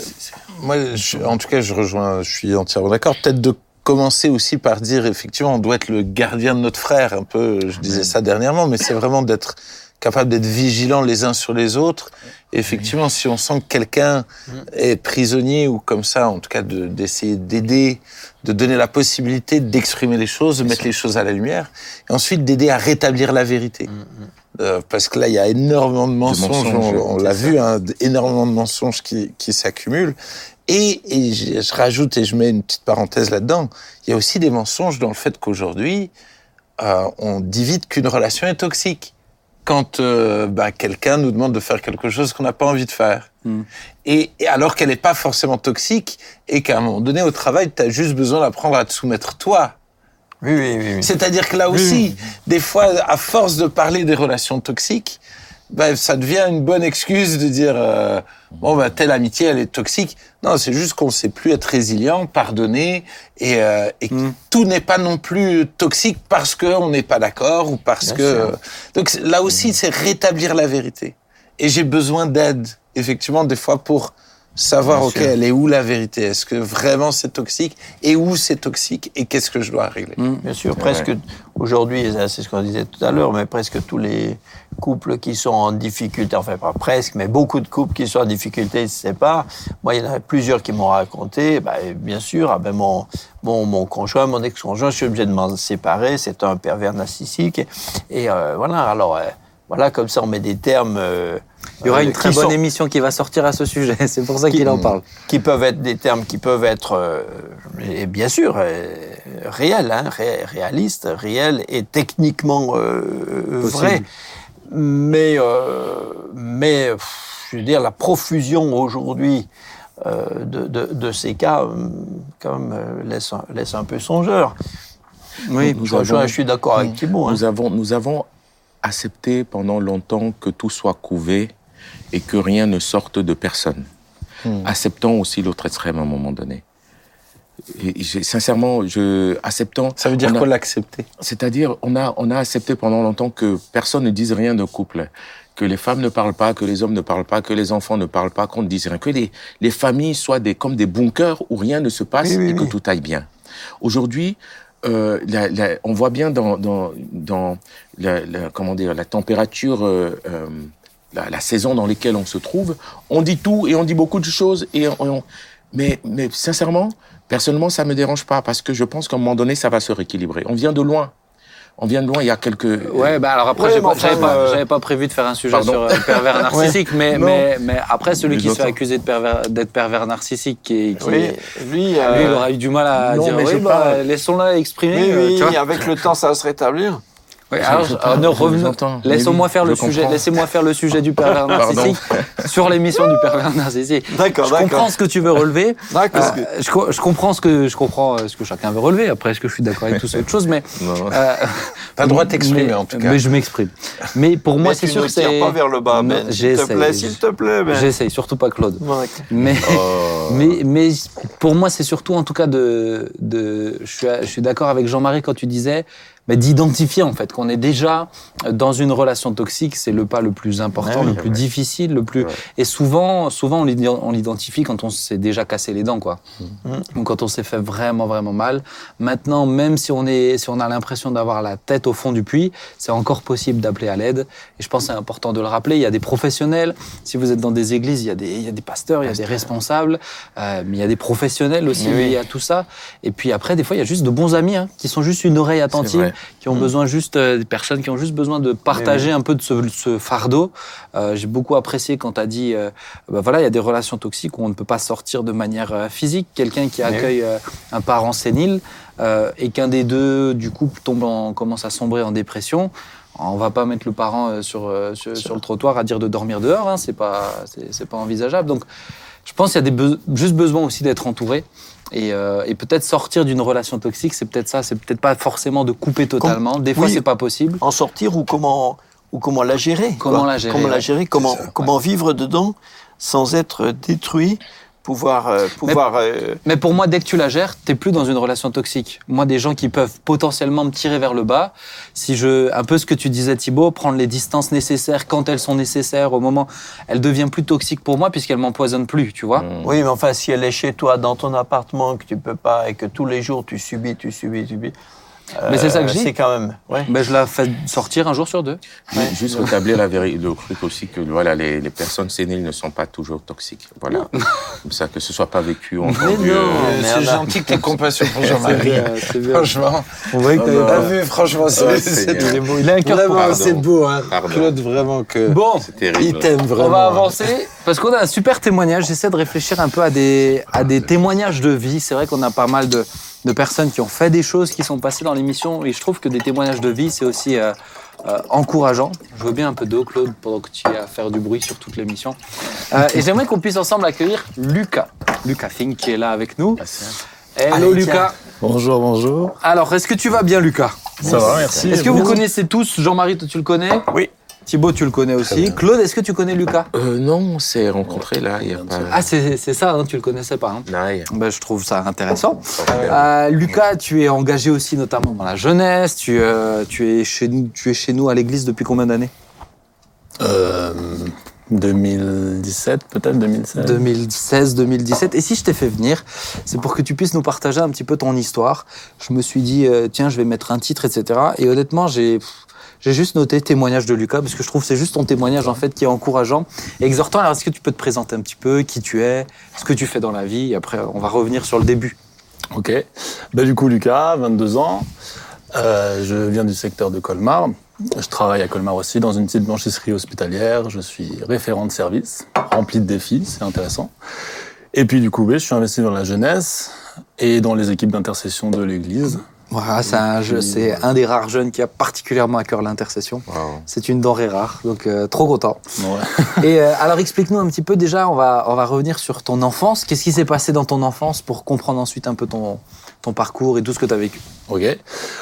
moi je- en tout cas, je rejoins, je suis entièrement d'accord. Peut-être de commencer aussi par dire, effectivement, on doit être le gardien de notre frère, un peu, je disais ça dernièrement, mais c'est vraiment d'être capable d'être vigilant les uns sur les autres. Effectivement, si on sent que quelqu'un est prisonnier ou comme ça, en tout cas, de- d'essayer d'aider, de donner la possibilité d'exprimer les choses, de mettre les choses à la lumière, et ensuite d'aider à rétablir la vérité. Euh, parce que là, il y a énormément de mensonges, mensonges, on, on l'a vu, hein, énormément de mensonges qui, qui s'accumulent. Et, et je, je rajoute, et je mets une petite parenthèse là-dedans, il y a aussi des mensonges dans le fait qu'aujourd'hui, euh, on dit vite qu'une relation est toxique. Quand euh, bah, quelqu'un nous demande de faire quelque chose qu'on n'a pas envie de faire. Mm. Et, et alors qu'elle n'est pas forcément toxique, et qu'à un moment donné, au travail, tu as juste besoin d'apprendre à te soumettre toi. Oui, oui, oui. oui. C'est-à-dire que là aussi, des fois, à force de parler des relations toxiques, ben, ça devient une bonne excuse de dire euh, bon ben telle amitié elle est toxique. Non, c'est juste qu'on sait plus être résilient, pardonner et, euh, et que Mm. tout n'est pas non plus toxique parce que on n'est pas d'accord ou parce Bien que donc là aussi c'est rétablir la vérité. Et j'ai besoin d'aide effectivement des fois pour savoir Bien ok sûr. elle est où la vérité? Est-ce que vraiment c'est toxique? Et où c'est toxique? Et qu'est-ce que je dois régler? Bien sûr, presque aujourd'hui, c'est ce qu'on disait tout à l'heure, mais presque tous les couples qui sont en difficulté, enfin pas presque, mais beaucoup de couples qui sont en difficulté ils se séparent. Moi, il y en a plusieurs qui m'ont raconté, bah, bien sûr, ah ben mon, mon, mon conjoint, mon ex-conjoint, je suis obligé de m'en séparer, c'est un pervers narcissique. Et euh, voilà, alors, euh, voilà, comme ça, on met des termes. euh, Il y aura euh, une très bonne sont- émission qui va sortir à ce sujet. C'est pour ça Qui- qu'il en parle. qui peuvent être des termes qui peuvent être, euh, et bien sûr, euh, réels, hein, ré- réalistes, réels et techniquement euh, vrais. Mais, euh, mais pff, je veux dire, la profusion aujourd'hui euh, de, de, de ces cas, euh, quand même, euh, laisse, un- laisse un peu songeur. Oui, Nous Je, avons- je suis d'accord avec Thibault. hein. Nous avons, nous avons accepté pendant longtemps que tout soit couvé et que rien ne sorte de personne. Hmm. Acceptons aussi l'autre extrême à un moment donné. Et sincèrement, je, acceptant. Ça veut dire a- quoi l'accepter? C'est-à-dire, on a, on a accepté pendant longtemps que personne ne dise rien de couple, que les femmes ne parlent pas, que les hommes ne parlent pas, que les enfants ne parlent pas, qu'on ne dise rien, que les, les familles soient des, comme des bunkers où rien ne se passe Oui, oui, et que tout aille bien. Aujourd'hui, euh, la- la- on voit bien dans, dans, dans la, la- comment dire, la température, euh, euh, la, saison dans laquelle on se trouve, on dit tout et on dit beaucoup de choses. Et on- mais, mais sincèrement, personnellement, ça me dérange pas parce que je pense qu'à un moment donné, ça va se rééquilibrer. On vient de loin. On vient de loin, il y a quelques... Ouais, bah alors après, Ouais, enfin, pas, euh, j'avais pas prévu de faire un sujet Pardon. sur euh, le pervers narcissique, mais, mais, mais après, celui qui se fait pervers- d'être pervers, narcissique, qui, qui- Oui, lui, lui, il euh, aura eu du mal à non, dire mais oui, je bah, parle- laissons-la exprimer. oui, euh, oui, tu vois. avec le temps, ça va se rétablir. Ouais, Je- alors, je ne revenons-. Laissez-moi Oui, faire le je sujet. Laissez-moi faire le sujet du pervers narcissique sur l'émission du pervers narcissique. D'accord, Je comprends ce que tu veux relever. D'accord. Euh, je, je comprends ce que je comprends euh, ce que chacun veut relever. Après, est-ce que je suis d'accord avec tout ça, autre chose, mais Non. euh, T'as le droit de t'exprimer, en tout cas. Mais je m'exprime. Mais pour moi, c'est tu sûr ne que c'est. tires pas vers le bas, Ben. S'il te plaît, s'il te plaît, Ben. J'essaye, surtout pas Claude. Mais, Oh. mais, mais pour moi, c'est surtout en tout cas de. de je suis, je suis d'accord avec Jean-Marie quand tu disais bah, d'identifier en fait qu'on est déjà dans une relation toxique. C'est le pas le plus important, Ouais, le plus ouais. difficile, le plus. Ouais. Et souvent, souvent on l'identifie quand on s'est déjà cassé les dents, quoi. Mm. Ou quand on s'est fait vraiment, vraiment mal. Maintenant, même si on, est, si on a l'impression d'avoir la tête au fond du puits, c'est encore possible d'appeler à l'aide. Et je pense que c'est important de le rappeler. Il y a des professionnels. Si vous êtes dans des églises, il y a des, il y a des pasteurs, il y a des responsables, euh, mais il y a des professionnels aussi oui. liés à tout ça. Et puis après, des fois, il y a juste de bons amis hein, qui sont juste une oreille attentive. Qui ont besoin juste, euh, des personnes qui ont juste besoin de partager un peu de ce, ce fardeau. Euh, J'ai beaucoup apprécié quand tu as dit, euh, bah voilà, il y a des relations toxiques où on ne peut pas sortir de manière physique. Quelqu'un qui accueille un parent sénile et qu'un des deux, du coup, tombe en, commence à sombrer en dépression. On va pas mettre le parent sur, sur, sur le trottoir à dire de dormir dehors, hein, c'est pas, c'est pas envisageable. Donc, je pense qu'il y a des be- juste besoin aussi d'être entouré. Et, euh, et peut-être sortir d'une relation toxique, c'est peut-être ça. C'est peut-être pas forcément de couper totalement. Des fois, oui. c'est pas possible. En sortir ou comment, ou comment la gérer Comment quoi. la gérer, Comment la gérer Comment, C'est ça, comment vivre dedans sans être détruit Pouvoir, euh, pouvoir euh, Mais pour moi, dès que tu la gères, t'es plus dans une relation toxique. Moi, des gens qui peuvent potentiellement me tirer vers le bas, si je, un peu ce que tu disais Thibaut, prendre les distances nécessaires quand elles sont nécessaires, au moment, elle devient plus toxique pour moi puisqu'elle m'empoisonne plus, tu vois. Mm. Oui, mais enfin, si elle est chez toi, dans ton appartement, que tu peux pas, et que tous les jours tu subis, tu subis, tu subis. Mais c'est ça que je euh, dis. C'est quand même. Ouais. Ben, je la fais sortir un jour sur deux. Ju- Juste rétablir la vérité, le truc aussi que voilà, les, les personnes séniles ne sont pas toujours toxiques. Voilà. Comme ça, que ce soit pas vécu, entendu. non. euh, Euh, mais c'est gentil que tu compassion pour Jean-Marie. bien. Franchement, On voit que t'avais pas- vu, franchement, c'est beau. Il a un cœur pour Vraiment, Pardon. c'est beau, hein. Pardon. Claude, vraiment que. Bon. Il t'aime vraiment. On va hein. avancer parce qu'on a un super témoignage. J'essaie de réfléchir un peu à des, à des témoignages de vie. C'est vrai qu'on a pas mal de, de personnes qui ont fait des choses qui sont passées dans l'émission et je trouve que des témoignages de vie, c'est aussi euh, euh, encourageant. Je veux bien un peu d'eau, Claude, pendant que tu es à faire du bruit sur toute l'émission. Euh, et j'aimerais qu'on puisse ensemble accueillir Lucas. Lucas Fink qui est là avec nous. Hello Allez, Lucas. Bonjour, bonjour. Alors, est-ce que tu vas bien Lucas? Ça va, merci. Est-ce que vous connaissez tous Jean-Marie, toi, tu le connais? Oui. Thibaut, tu le connais aussi. Claude, est-ce que tu connais Lucas? Euh, non, on s'est rencontrés là, il y a pas. Ah, c'est c'est ça, hein, tu le connaissais pas. hein. Naï. Ben, je trouve ça intéressant. Euh, Lucas, tu es engagé aussi notamment dans la jeunesse. Tu, euh, tu, es, chez nous, tu es chez nous à l'église depuis combien d'années? Euh, 2017, peut-être 2016. 2016, 2017. Et si je t'ai fait venir, c'est pour que tu puisses nous partager un petit peu ton histoire. Je me suis dit, euh, tiens, je vais mettre un titre, etc. Et honnêtement, j'ai. J'ai juste noté témoignage de Lucas parce que je trouve que c'est juste ton témoignage en fait qui est encourageant et exhortant. Alors est-ce que tu peux te présenter un petit peu qui tu es, ce que tu fais dans la vie et après on va revenir sur le début. Ok. Bah, du coup, Lucas, 22 ans. Euh, je viens du secteur de Colmar. Je travaille à Colmar aussi dans une petite blanchisserie hospitalière. Je suis référent de service, rempli de défis, c'est intéressant. Et puis du coup, oui, je suis investi dans la jeunesse et dans les équipes d'intercession de l'Église. Voilà, c'est un, jeu- c'est un des rares jeunes qui a particulièrement à cœur l'intercession. Wow. C'est une denrée rare, donc euh, trop content. Ouais. Et euh, alors explique-nous un petit peu déjà, on va, on va revenir sur ton enfance. Qu'est-ce qui s'est passé dans ton enfance pour comprendre ensuite un peu ton, ton parcours et tout ce que tu as vécu? Ok.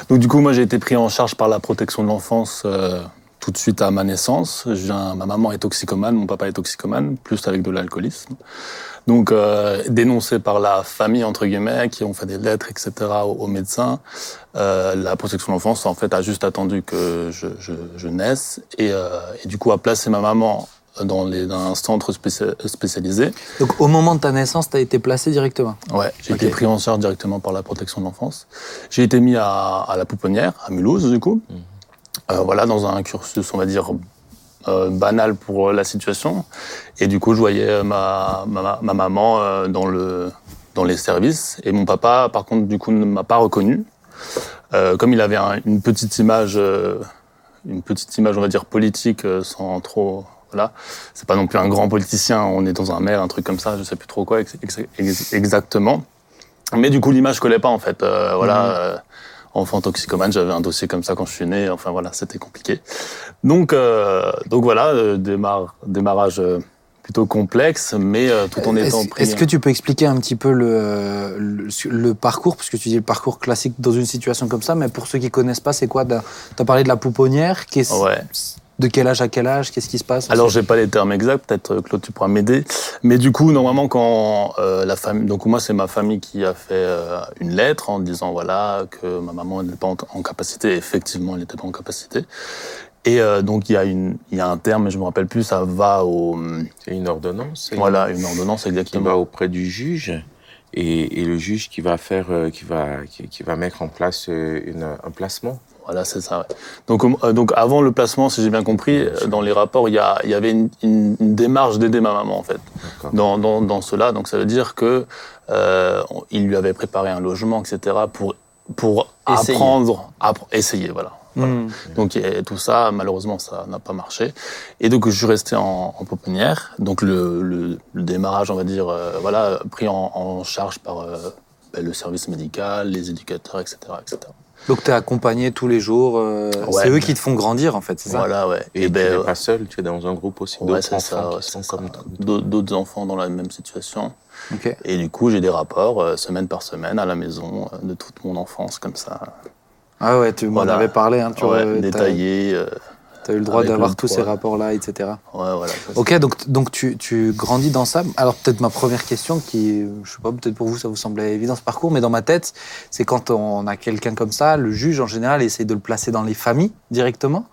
Donc du coup, moi, j'ai été pris en charge par la protection de l'enfance euh, tout de suite à ma naissance. Je viens- ma maman est toxicomane, mon papa est toxicomane, plus avec de l'alcoolisme. Donc euh, dénoncé par la famille entre guillemets, qui ont fait des lettres, etc. aux, aux médecins. Euh, la protection de l'enfance, en fait, a juste attendu que je, je, je naisse et, euh, et du coup a placé ma maman dans, les, dans un centre spécia- spécialisé. Donc au moment de ta naissance, tu as été placé directement? Ouais, j'ai été pris en charge directement par la protection de l'enfance. J'ai été mis à, à la pouponnière, à Mulhouse, du coup. Euh, voilà, dans un cursus, on va dire, euh, banal pour la situation. Et du coup, je voyais euh, ma, ma, ma maman euh, dans, le, dans les services. Et mon papa, par contre, du coup, ne m'a pas reconnu. Euh, comme il avait un- une petite image, euh, une petite image, on va dire, politique, euh, sans trop... Voilà. C'est pas non plus un grand politicien, on est dans un maire, un truc comme ça, je sais plus trop quoi ex- ex- ex- exactement. Mais du coup, l'image collait pas, en fait. Euh, voilà. euh, enfant toxicomane, j'avais un dossier comme ça quand je suis né. Enfin, voilà, c'était compliqué. Donc, euh, donc voilà, euh, démarrage euh, plutôt complexe, mais euh, tout en étant Est-ce pris. est-ce que tu peux expliquer un petit peu le, le, le parcours, parce que tu dis le parcours classique dans une situation comme ça, mais pour ceux qui connaissent pas, c'est quoi? Tu as parlé de la pouponnière. qu'est-ce- Ouais. De quel âge à quel âge Qu'est-ce qui se passe Alors, j'ai pas les termes exacts, peut-être euh, Claude, tu pourras m'aider. Mais du coup, normalement, quand euh, la famille, donc moi, c'est ma famille qui a fait euh, une lettre en disant voilà que ma maman n'était pas en, en capacité. Effectivement, elle n'était pas en capacité. Et euh, donc, il y a une, il y a un terme, mais je me rappelle plus. Ça va au, C'est une ordonnance. c'est- voilà, une ordonnance qui exactement. va auprès du juge et, et le juge qui va faire, qui va, qui, qui va mettre en place une, un placement. Voilà, c'est ça. ouais. Donc, euh, donc avant le placement, si j'ai bien compris, euh, dans les rapports, il y, a, il y avait une, une- une démarche d'aider ma maman en fait. Dans, dans, dans cela, donc ça veut dire que euh, il lui avait préparé un logement, etc. pour pour Essayer. apprendre, appre- essayer, voilà. Hmm. Donc et tout ça, malheureusement, ça n'a pas marché. Et donc je suis resté en, en pouponnière. Donc le, le, le démarrage, on va dire, voilà, pris en, en charge par ben, le service médical, les éducateurs, etc., etc. Donc tu es accompagné tous les jours. euh, Ouais. c'est eux qui te font grandir en fait, c'est ça Voilà, ouais. Et, tu ben, n'es pas seul, tu es dans un groupe aussi ouais, d'autres c'est ça, enfants ouais, qui sont c'est comme ça. D'autres enfants dans la même situation. Et du coup, j'ai des rapports euh, semaine par semaine à la maison euh, de toute mon enfance, comme ça. Ah ouais, tu m'en Voilà. avais parlé. Hein, tu vois, détaillé. Euh, T'as eu le droit d'avoir tous ces rapports-là, etc. ouais, voilà. Ok, donc, donc tu, tu grandis dans ça. Alors peut-être ma première question, qui, je sais pas, peut-être pour vous ça vous semblait évident ce parcours, mais dans ma tête, c'est quand on a quelqu'un comme ça, le juge en général essaie de le placer dans les familles directement.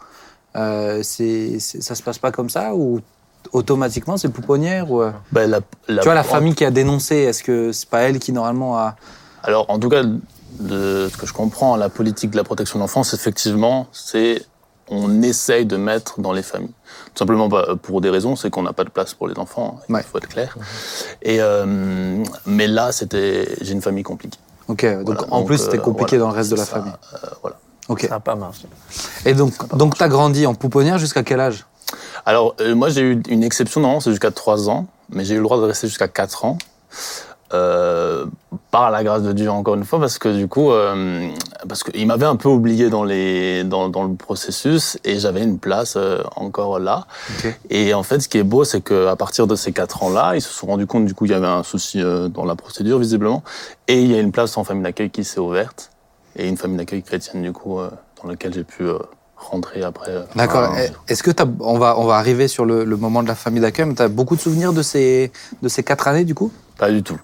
Euh, c'est, ça se passe pas comme ça ou automatiquement c'est pouponnière ou euh, Ben, la- la- tu vois la famille qui a dénoncé, est-ce que c'est pas elle qui normalement a Alors, en tout cas, de ce que je comprends, la politique de la protection de l'enfance, effectivement, c'est on essaye de mettre dans les familles. Tout simplement bah, pour des raisons, c'est qu'on n'a pas de place pour les enfants, il Ouais. faut être clair. Et, euh, mais là, c'était, j'ai une famille compliquée. Ok, donc en donc, plus c'était euh, compliqué voilà, dans le reste de la ça, famille. euh, voilà. Ok. Ça n'a pas marché. Et donc donc t'as grandi en pouponnière jusqu'à quel âge? Alors, euh, moi, j'ai eu une exception, normalement, c'est jusqu'à 3 ans, mais j'ai eu le droit de rester jusqu'à 4 ans. Euh, par la grâce de Dieu, encore une fois, parce que du coup, euh, parce qu'il m'avait un peu oublié dans, les, dans, dans le processus et j'avais une place euh, encore là. Et en fait, ce qui est beau, c'est qu'à partir de ces 4 ans-là, ils se sont rendus compte, du coup, il y avait un souci euh, dans la procédure, visiblement, et il y a une place en famille d'accueil qui s'est ouverte, et une famille d'accueil chrétienne, du coup, dans laquelle j'ai pu rentrer après. D'accord. Eh, Est-ce que t'as, on va, on va arriver sur le, le moment de la famille d'accueil, mais tu as beaucoup de souvenirs de ces, de ces quatre années du coup? Pas du tout.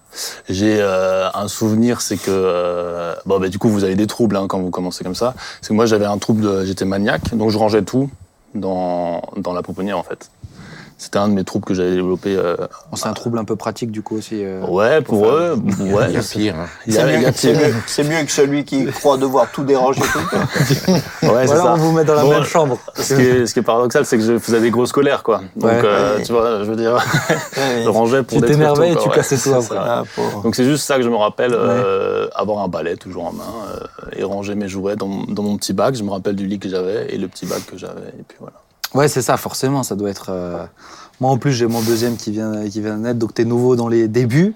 J'ai euh, un souvenir, c'est que euh, bon, bah, du coup vous avez des troubles hein, quand vous commencez comme ça. C'est que moi j'avais un trouble, j'étais maniaque, donc je rangeais tout dans dans la pouponnière en fait. C'était un de mes troubles que j'avais développé. euh, C'est un trouble un peu pratique du coup aussi. euh. ouais, pour eux, ouais. Il y a pire. hein. C'est mieux, que celui qui croit devoir tout déranger tout. Ouais, Voilà, ça. on vous met dans la Bon, même chambre. Ce qui, est, ce qui est paradoxal, c'est que je faisais des grosses colères, quoi. Donc, Ouais. euh, Ouais. tu vois, je veux dire, je rangeais pour Tu t'énervais et tu cassais tout après. ça. Ah. Donc c'est juste ça que je me rappelle, avoir un balai toujours en main et ranger mes jouets dans, mon- dans mon petit bac. Je me rappelle du lit que j'avais et le petit bac que j'avais. Et puis voilà. Ouais, c'est ça, forcément, ça doit être. euh, Moi en plus, j'ai mon deuxième qui vient, qui vient de naître, donc t'es nouveau dans les débuts,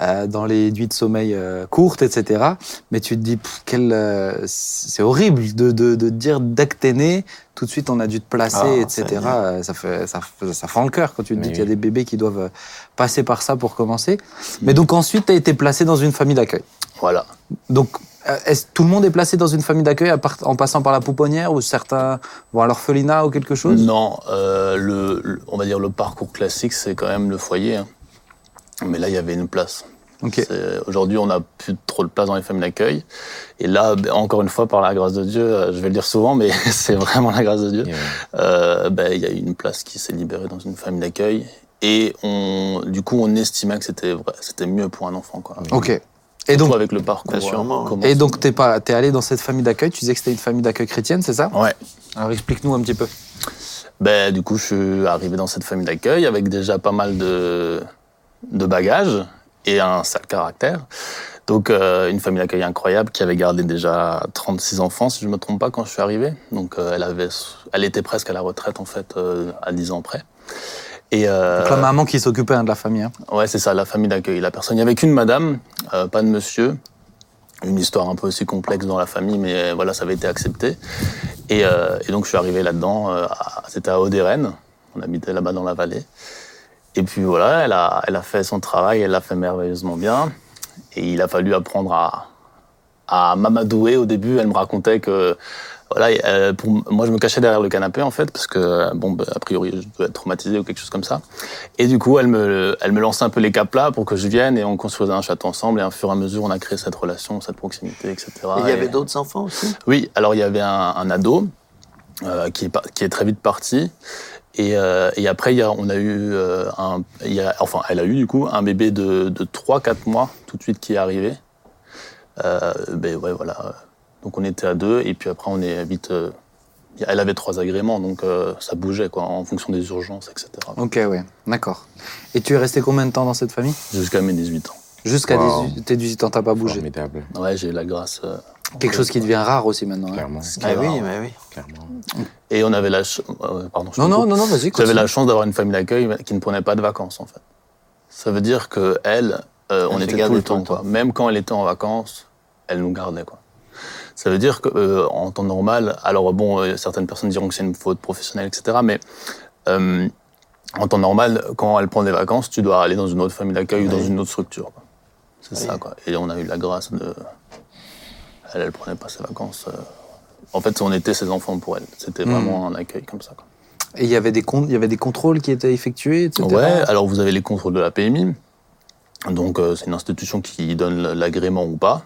euh, dans les nuits de sommeil euh, courtes, etc. Mais tu te dis, quel, euh, c'est horrible de, de, de te dire dès que t'es né, tout de suite on a dû te placer, Ah, etc. Euh, Ça fait, ça, fait- ça fend le cœur quand tu te dis Oui. qu'il y a des bébés qui doivent passer par ça pour commencer. Mais donc ensuite, t'as été placé dans une famille d'accueil. Voilà. Donc, euh, est-ce tout le monde est placé dans une famille d'accueil en passant par la pouponnière ou certains vont à l'orphelinat ou quelque chose? Non, euh, le, le- on va dire le parcours classique, c'est quand même le foyer. hein. Mais là, il y avait une place. Aujourd'hui, on n'a plus trop de place dans les familles d'accueil. Et là, ben, encore une fois, par la grâce de Dieu, euh, je vais le dire souvent, mais c'est vraiment la grâce de Dieu. Euh, ben, il y a eu une place qui s'est libérée dans une famille d'accueil. Et on, du coup, on estimait que c'était mieux pour un enfant. Quoi. Ok. Et donc, avec le parcours. Sûrement. comment- et donc t'es pas, t'es allé dans cette famille d'accueil. Tu disais que c'était une famille d'accueil chrétienne, c'est ça? Ouais. Alors explique-nous un petit peu. Ben, du coup, je suis arrivé dans cette famille d'accueil avec déjà pas mal de, de bagages et un sale caractère. Donc, euh, une famille d'accueil incroyable qui avait gardé déjà 36 enfants, si je me trompe pas, quand je suis arrivé. Donc, euh, elle, avait, elle était presque à la retraite, en fait, euh, à 10 ans près. Et, euh, Donc la maman qui s'occupait hein, de la famille. hein. Ouais, c'est ça, la famille d'accueil. La personne, il n'y avait qu'une madame, euh, pas de monsieur. Une histoire un peu aussi complexe dans la famille, mais voilà, ça avait été accepté. Et, euh, et donc, je suis arrivé là-dedans. euh, C'était à Auderen. On habitait là-bas dans la vallée. Et puis voilà, elle a, elle a fait son travail, elle l'a fait merveilleusement bien. Et il a fallu apprendre à, à m'amadouer au début. Elle me racontait que voilà, euh, pour, moi je me cachais derrière le canapé en fait parce que bon, bah, a priori je devais être traumatisé ou quelque chose comme ça. Et du coup, elle me, elle me lançait un peu les caps là pour que je vienne et on construisait un château ensemble. Et au fur et à mesure, on a créé cette relation, cette proximité, etc. Et il y avait d'autres enfants aussi? Oui, alors il y avait un, un ado euh, qui, est par- qui est très vite parti. Et, euh, et après, il y a, on a eu euh, un, il y a, enfin, elle a eu du coup un bébé de, de 3-4 mois tout de suite qui est arrivé. Euh, ben ouais, voilà. Donc on était à deux et puis après on est vite. euh, elle avait trois agréments, donc euh, ça bougeait quoi, en fonction des urgences, etc. Ok, ouais, d'accord. Et tu es resté combien de temps dans cette famille? Jusqu'à mes 18 ans. Jusqu'à Wow. 18 tes 18 ans, t'as pas bougé? formidable. Ouais, j'ai eu la grâce. euh, Quelque chose qui devient rare aussi maintenant. hein. Clairement, Ah oui, mais oui. clairement. Et on avait la ch- euh, pardon. je Non, non, non, non, vas-y. J'avais continue. la chance d'avoir une famille d'accueil qui ne prenait pas de vacances en fait. Ça veut dire que elle, euh, on était tout le le temps quoi. temps. Même quand elle était en vacances, elle nous gardait quoi. Ça veut dire que euh, temps normal, alors bon, euh, certaines personnes diront que c'est une faute professionnelle, etc. Mais euh, en temps normal, quand elle prend des vacances, tu dois aller dans une autre famille d'accueil ou dans une autre structure. C'est ça quoi. Et on a eu la grâce de. Elle, elle prenait pas ses vacances. En fait, on était ses enfants pour elle. C'était Mhm. vraiment un accueil comme ça. Quoi. Et il y avait des con- il y avait des contrôles qui étaient effectués, etc. Ouais, alors vous avez les contrôles de la PMI. Donc euh, c'est une institution qui donne l'agrément ou pas.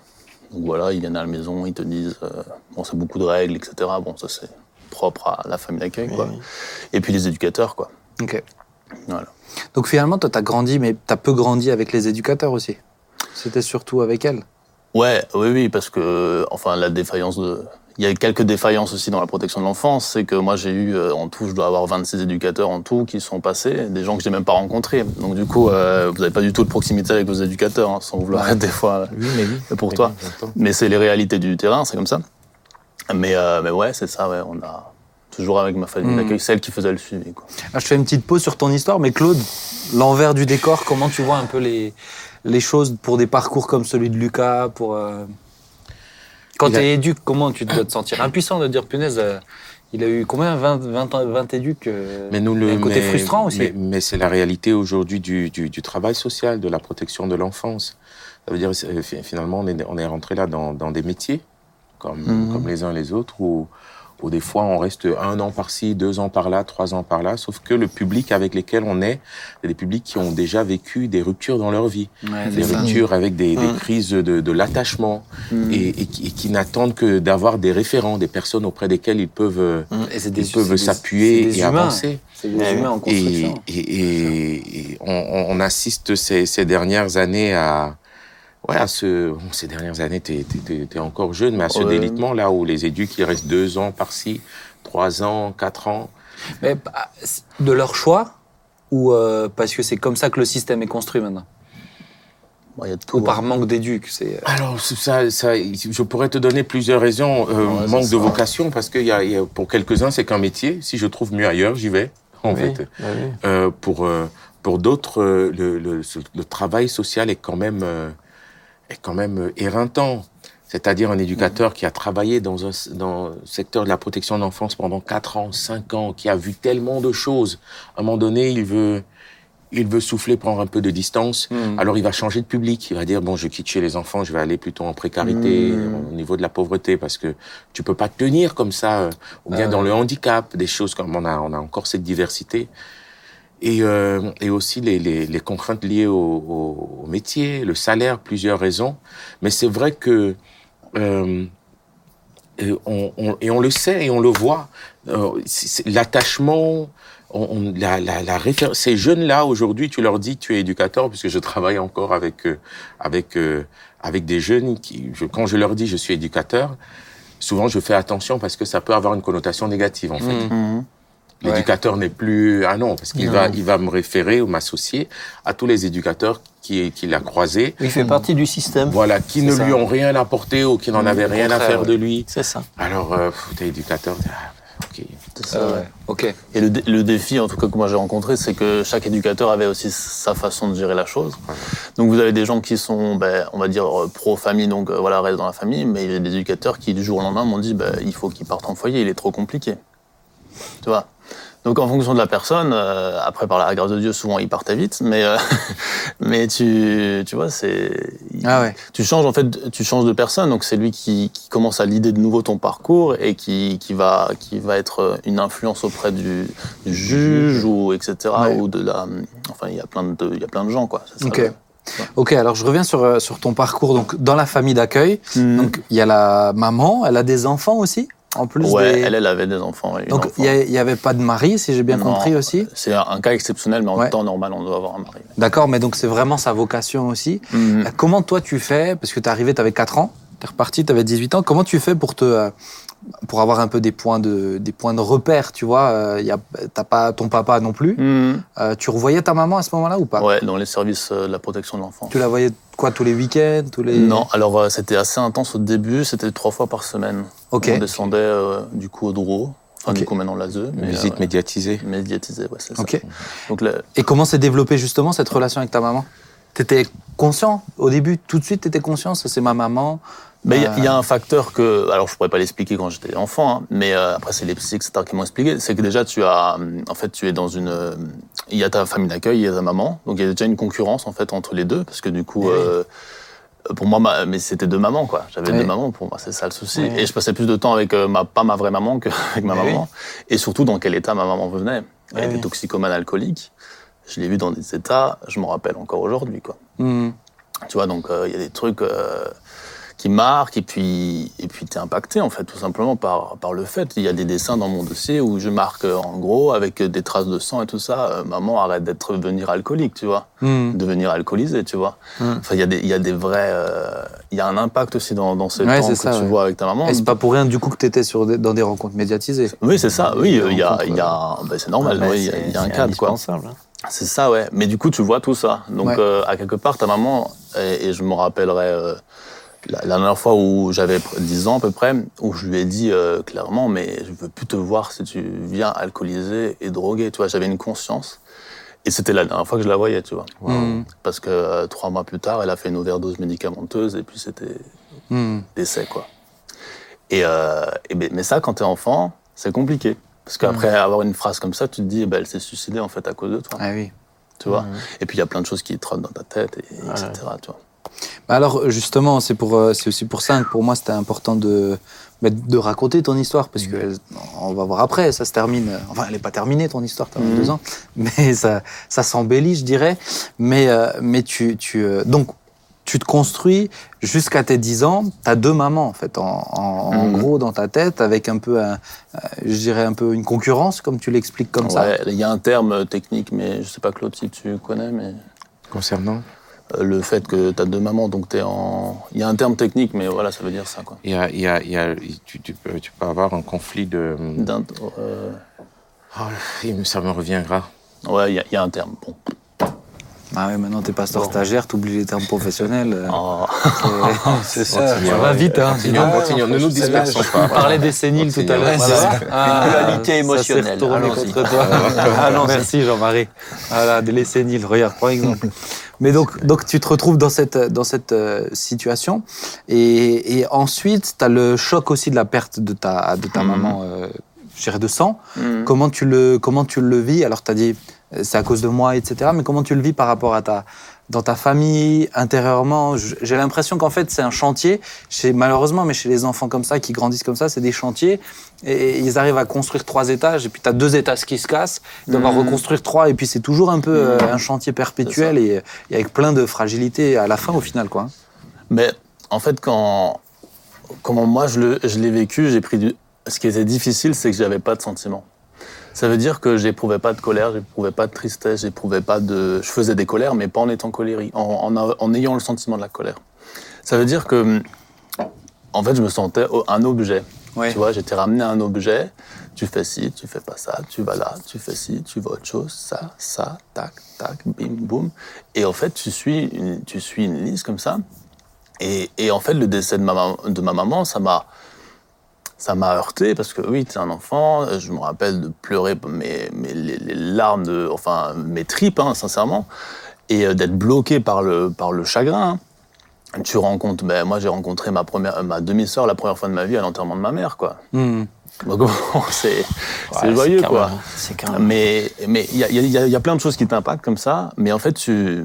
Donc voilà, ils viennent à la maison, ils te disent, euh, bon c'est beaucoup de règles, etc. Bon ça c'est propre à la famille d'accueil, quoi. Oui. Et puis les éducateurs, quoi. Ok. Voilà. Donc finalement, toi, t'as grandi, mais t'as peu grandi avec les éducateurs aussi. C'était surtout avec elle. Ouais, oui, oui, parce que, enfin, la défaillance de. Il y a quelques défaillances aussi dans la protection de l'enfance. C'est que moi, j'ai eu, euh, en tout, je dois avoir 26 éducateurs en tout qui sont passés, des gens que j'ai même pas rencontrés. Donc, du coup, euh, vous n'avez pas du tout de proximité avec vos éducateurs, hein, sans vouloir être des fois Oui, mais oui. pour toi. Mais c'est les réalités du terrain, c'est comme ça. Mais, euh, mais ouais, c'est ça, ouais. On a toujours avec ma famille d'accueil, celle qui faisait le suivi, quoi. Ah, je fais une petite pause sur ton histoire, mais Claude, l'envers du décor, comment tu vois un peu les, les choses pour des parcours comme celui de Lucas pour, euh, Quand tu es éduque, comment tu dois te sentir impuissant de dire, punaise, euh, il a eu combien 20, 20, ans- 20 éduques euh, Mais nous, le, un côté mais- frustrant aussi. Mais, mais c'est la réalité aujourd'hui du, du, du travail social, de la protection de l'enfance. Ça veut dire, fi- finalement, on est, on est rentré là dans, dans des métiers, comme, Mhm. comme les uns les autres, où, où des fois on reste un an par-ci, deux ans par-là, trois ans par-là, sauf que le public avec lesquels on est, c'est des publics qui ont déjà vécu des ruptures dans leur vie. Ouais, Des ça. ruptures avec des, des Mhm. crises de, de l'attachement Mhm. et, et qui, et qui n'attendent que d'avoir des référents, des personnes auprès desquelles ils peuvent, Et des- s'appuyer et humains. avancer. C'est des Ouais, humains en Et, construction. et, et- et on, on- on assiste ces, ces dernières années à, ouais, à ce, bon, ces dernières années, t'es- t'es encore jeune, mais à ce Ouais. délitement là où les éduques, ils restent deux ans par-ci, trois ans, quatre ans. Mais bah, de leur choix ou euh, parce que c'est comme ça que le système est construit maintenant? Bon, il y a de tout. Ou par hein. manque d'éduque c'est... euh, Alors, ça, ça, je pourrais te donner plusieurs raisons. Euh, Ouais, manque ça. de vocation, parce que y a, il y a- pour quelques-uns, c'est qu'un métier. Si je trouve mieux ailleurs, j'y vais, en Oui, fait. oui. Euh, pour euh, pour d'autres, euh, le, le, ce- le travail social est quand même euh, est quand même euh, éreintant. C'est-à-dire un éducateur qui a travaillé dans un dans le secteur de la protection de l'enfance pendant quatre ans, cinq ans, qui a vu tellement de choses. À un moment donné, il veut il veut souffler, prendre un peu de distance. Mhm. Alors il va changer de public. Il va dire bon, je quitte chez les enfants, je vais aller plutôt en précarité, Mmh. au niveau de la pauvreté, parce que tu peux pas tenir comme ça, euh, ou bien Ah dans ouais. le handicap, des choses comme on a on a encore cette diversité. Et, euh, et aussi les, les, les contraintes liées au, au, au métier, le salaire, plusieurs raisons. Mais c'est vrai que euh, et on, on- et on le sait et on le voit. Euh, L'attachement, on, la, la, la réfé- ces jeunes-là aujourd'hui, tu leur dis tu es éducateur, puisque je travaille encore avec euh, avec euh, avec des jeunes qui, je- quand je leur dis je suis éducateur, souvent je fais attention parce que ça peut avoir une connotation négative en fait. Mhm. L'éducateur n'est plus ah non parce qu'il va il va me référer ou m'associer à tous les éducateurs qui qu'il a croisés, Il fait partie du système. voilà, qui ne ça. lui ont rien apporté ou qui n'en Mmh, avaient rien à faire ouais. de lui. C'est ça. Alors euh, t'es éducateur, ah, ok. Ça, Ah ouais. Ok. Et le, dé- le défi, en tout cas que moi j'ai rencontré, c'est que chaque éducateur avait aussi sa façon de gérer la chose. Donc vous avez des gens qui sont, ben, on va dire, euh, pro-famille, donc euh, voilà, restent dans la famille, mais il y a des éducateurs qui, du jour au lendemain, m'ont dit, ben, il faut qu'il parte en foyer, il est trop compliqué. Tu vois? Donc en fonction de la personne, euh, après par la grâce de Dieu, souvent ils partaient vite, mais euh, mais tu tu vois c'est Ah ouais. tu changes en fait tu changes de personne donc c'est lui qui, qui commence à l'idée de nouveau ton parcours et qui, qui va qui va être une influence auprès du, du juge ou etc Ouais. ou de la enfin il y a plein de il y a plein de gens quoi ça, Ok. le- Ok, alors je reviens sur, euh, sur ton parcours. Donc, dans la famille d'accueil, Mhm. donc il y a la maman, elle a des enfants aussi, en plus ouais des... elle elle avait des enfants Donc, il y a- il y avait pas de mari, si j'ai bien Non, compris aussi. c'est un, cas exceptionnel mais en Ouais. temps normal on doit avoir un mari D'accord, mais donc c'est vraiment sa vocation aussi. Euh, Comment toi tu fais Parce que t'es arrivé, t'avais 4 ans, t'es reparti, t'avais 18 ans. Comment tu fais pour te, euh, pour avoir un peu des points de, des points de repère, tu vois. Euh, y a, t'as pas ton papa non plus. Mhm. Euh, tu revoyais ta maman à ce moment-là ou pas? Ouais, dans les services euh, de la protection de l'enfant. Tu la voyais quoi tous les week-ends, tous les Non, alors euh, c'était assez intense au début, c'était trois fois par semaine. Ok. On descendait euh, du coup au Dro, enfin Ok. du coup maintenant la ZE, mais Visite euh, médiatisée. médiatisée, ouais, c'est ça. Ok. Donc là, Et comment s'est développée justement cette relation avec ta maman? T'étais conscient au début, tout de suite, t'étais conscient, ça c'est ma maman. Mais il y a- Euh, il y, a un facteur que, alors je pourrais pas l'expliquer quand j'étais enfant, hein, mais euh, après c'est les psys etc. qui m'ont expliqué, c'est que déjà tu as, en fait tu es dans une, euh, il y a ta famille d'accueil, il y a ta maman, donc il y a déjà une concurrence en fait entre les deux, parce que du coup, Eh oui. pour moi, ma- mais c'était deux mamans quoi, j'avais Oui. deux mamans pour moi, c'est ça le souci, Oui. et je passais plus de temps avec ma, pas ma vraie maman qu'avec ma Eh maman, et surtout dans quel état ma maman venait, elle Eh était toxicomane alcoolique, je l'ai vu dans des états, je m'en rappelle encore aujourd'hui quoi. hmm. Tu vois, donc il y a des trucs qui marquent et puis et puis t'es impacté en fait tout simplement par par le fait. Il y a des dessins dans mon dossier où je marque euh, en gros avec des traces de sang et tout ça. euh, maman arrête d'être devenir alcoolique, tu vois, Hmm. devenir alcoolisé, tu vois. Mm. Enfin il y a des il y a des vrais euh, il y a un impact aussi dans dans ces Ouais, temps que ça, tu ouais. vois avec ta maman. Et c'est pas pour rien du coup que t'étais sur des- dans des rencontres médiatisées. Oui, c'est ça. Oui, euh, il y a, il y a, ben, c'est normal. Ah, il y a- y un cadre, quoi. hein. C'est ça, ouais. Mais du coup, tu vois tout ça. Donc, euh, à quelque part, ta maman, et, et je me rappellerai euh, la, la dernière fois où j'avais pr- 10 ans à peu près, où je lui ai dit euh, clairement, mais je veux plus te voir si tu viens alcoolisé et drogué. Tu vois, j'avais une conscience. Et c'était la dernière fois que je la voyais, tu vois. Hmm. Parce que euh, trois mois plus tard, elle a fait une overdose médicamenteuse et puis c'était Hmm. décès, quoi. Et, euh, et ben- mais ça, quand t'es enfant, c'est compliqué. Parce qu'après avoir une phrase comme ça, tu te dis, eh ben, elle s'est suicidée en fait à cause de toi. Ah oui. Tu vois Et puis il y a plein de choses qui trottent dans ta tête, et, etc. Tu vois Bah alors justement, c'est pour, euh, c'est aussi pour ça que pour moi c'était important de, bah, de raconter ton histoire parce que on va voir après, ça se termine. euh, Enfin, elle n'est pas terminée ton histoire, t'as Mhm. 22 ans, mais ça, ça s'embellit, je dirais. Mais, euh, mais tu, tu, donc tu te construis jusqu'à tes 10 ans. T'as deux mamans en fait, en, en- en Mhm. gros dans ta tête, avec un peu, un, je dirais un peu une concurrence, comme tu l'expliques comme ça. Il y a un terme technique, mais je sais pas Claude si tu connais, mais Concernant? Le fait que tu as deux mamans, donc t'es en. Il y a un terme technique, mais voilà, ça veut dire ça quoi. il y a, il y a, il y a, tu, tu peux, tu peux avoir un conflit de. Euh, Oh, me- ça me reviendra. Ouais, il y, a- il y a un terme. Bon. Ah ouais, maintenant t'es pasteur Bon. stagiaire, t'oublies les termes professionnels. euh, Oh. C'est ça. Ça va vite, hein. dis donc. Continuons, continuons, ne nous dispersons On pas. parlait des séniles tout à l'heure. Continuons. voilà. Ah, Dualité ça s'est émotionnelle. Allons-y. contre toi. Allons-y. Merci Jean-Marie. Voilà, les séniles, regarde, prends exemple. Mais donc, donc tu te retrouves dans cette, dans cette euh, situation. Et, et ensuite, tu as le choc aussi de la perte de ta, de ta Mhm. maman, euh, je dirais de sang. Mhm. Comment tu le, comment tu le vis? Alors, tu as dit, euh, c'est à cause de moi, etc. Mais comment tu le vis par rapport à ta, dans ta famille, intérieurement J'ai l'impression qu'en fait, c'est un chantier. Chez, malheureusement, mais chez les enfants comme ça, qui grandissent comme ça, c'est des chantiers. Et ils arrivent à construire trois étages, et puis tu as deux étages qui se cassent. Ils doivent en Mhm. reconstruire trois, et puis c'est toujours un peu euh, un chantier perpétuel et, et avec plein de fragilité à la fin, au final. quoi. Mais en fait, quand comment moi je l'ai vécu, j'ai pris du. Ce qui était difficile, c'est que j'avais pas de sentiments. Ça veut dire que j'éprouvais pas de colère, j'éprouvais pas de tristesse, j'éprouvais pas de. Je faisais des colères, mais pas en étant colérique, en, en, a- en ayant le sentiment de la colère. Ça veut dire que, en fait, je me sentais un objet. Ouais. Tu vois, j'étais ramené à un objet. Tu fais ci, tu fais pas ça, tu vas là, tu fais ci, tu vas autre chose, ça, ça, tac, tac, bim, boum. Et en fait, tu suis une, tu suis une liste comme ça. Et, et en fait, le décès de ma, mam- de ma maman, ça m'a, ça m'a heurté parce que oui, t'es un enfant. Je me rappelle de pleurer mes, mes- les, les larmes de, enfin, mes tripes, hein, sincèrement, et euh, d'être bloqué par le, par le chagrin. hein. Tu rencontres, ben, moi j'ai rencontré ma première, ma demi-sœur la première fois de ma vie à l'enterrement de ma mère, quoi. Donc, c'est, Ouais, joyeux, quoi. Mais mais il y a, y a- y a plein de choses qui t'impactent comme ça. Mais en fait, tu,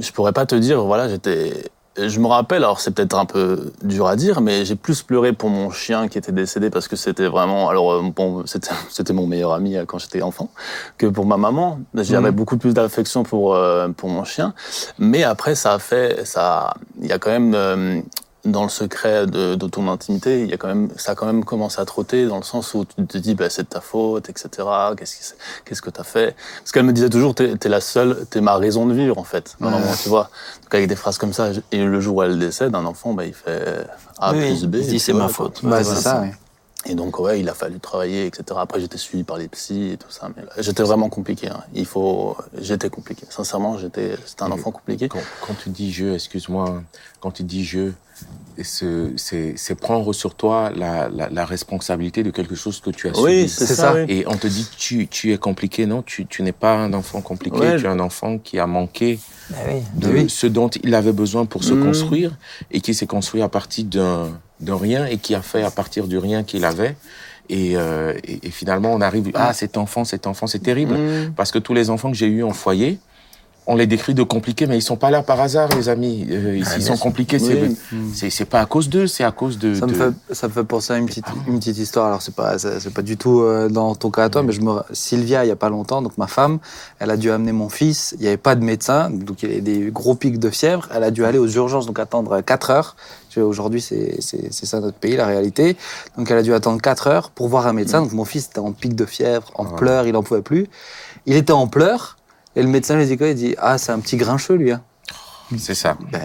je pourrais pas te dire, voilà, j'étais. Je me rappelle, alors c'est peut-être un peu dur à dire, mais j'ai plus pleuré pour mon chien qui était décédé parce que c'était vraiment, alors euh, bon, c'était mon meilleur ami euh, quand j'étais enfant, que pour ma maman. J'avais Mhm. beaucoup plus d'affection pour euh, pour mon chien, mais après ça a fait, ça, il y a quand même dans le secret de, de ton intimité, il y a quand même, ça a quand même commencé à trotter dans le sens où tu te dis, bah, c'est de ta faute, etc. Qu'est-ce qu'est-ce que t'as fait? Parce qu'elle me disait toujours, t'es, t'es la seule, t'es ma raison de vivre en fait. Ouais. Vraiment, tu vois. Donc avec des phrases comme ça, et le jour où elle décède, un enfant, bah, il fait A Oui, plus B. il se dit, c'est ma faute. Bah, c'est ça. Et donc, ouais, il a fallu travailler, etc. Après, j'étais suivi par les psys et tout ça. Mais j'étais vraiment compliqué. hein. Il faut, j'étais compliqué. Sincèrement, j'étais, c'était un enfant compliqué. Quand, quand tu dis je, excuse-moi, quand tu dis je, c'est prendre sur toi la, la, la responsabilité de quelque chose que tu as Oui, subi. c'est C'est ça. ça. oui. Et on te dit tu, tu es compliqué, non tu, tu n'es pas un enfant compliqué, Ouais. tu es un enfant qui a manqué Ben oui. de Oui. ce dont il avait besoin pour se Mhm. construire et qui s'est construit à partir d'un d'un rien et qui a fait à partir du rien qu'il avait. Et, euh, et, et finalement, on arrive, ah, cet enfant, cet enfant, c'est terrible. Mmh. Parce que tous les enfants que j'ai eus en foyer, on les décrit de compliqués, mais ils sont pas là par hasard, les amis. Euh, ils Ah, ils sont compliqués, Oui. c'est c'est pas à cause d'eux, c'est à cause de. Ça me, fait, ça me fait penser à une petite, une petite histoire. Alors, c'est pas, c'est pas du tout euh, dans ton cas à toi, mais je me, Sylvia, il y a pas longtemps, donc ma femme, elle a dû amener mon fils. Il n'y avait pas de médecin, donc il y avait des gros pics de fièvre. Elle a dû aller aux urgences, donc attendre 4 heures. Aujourd'hui, c'est c'est- c'est ça notre pays, la réalité. Donc, elle a dû attendre 4 heures pour voir un médecin. Donc, mon fils était en pic de fièvre, en pleurs, il en pouvait plus. Il était en pleurs, et le médecin lui dit quoi? Il dit Ah, c'est un petit grincheux, lui. Hein. C'est ça. Ben,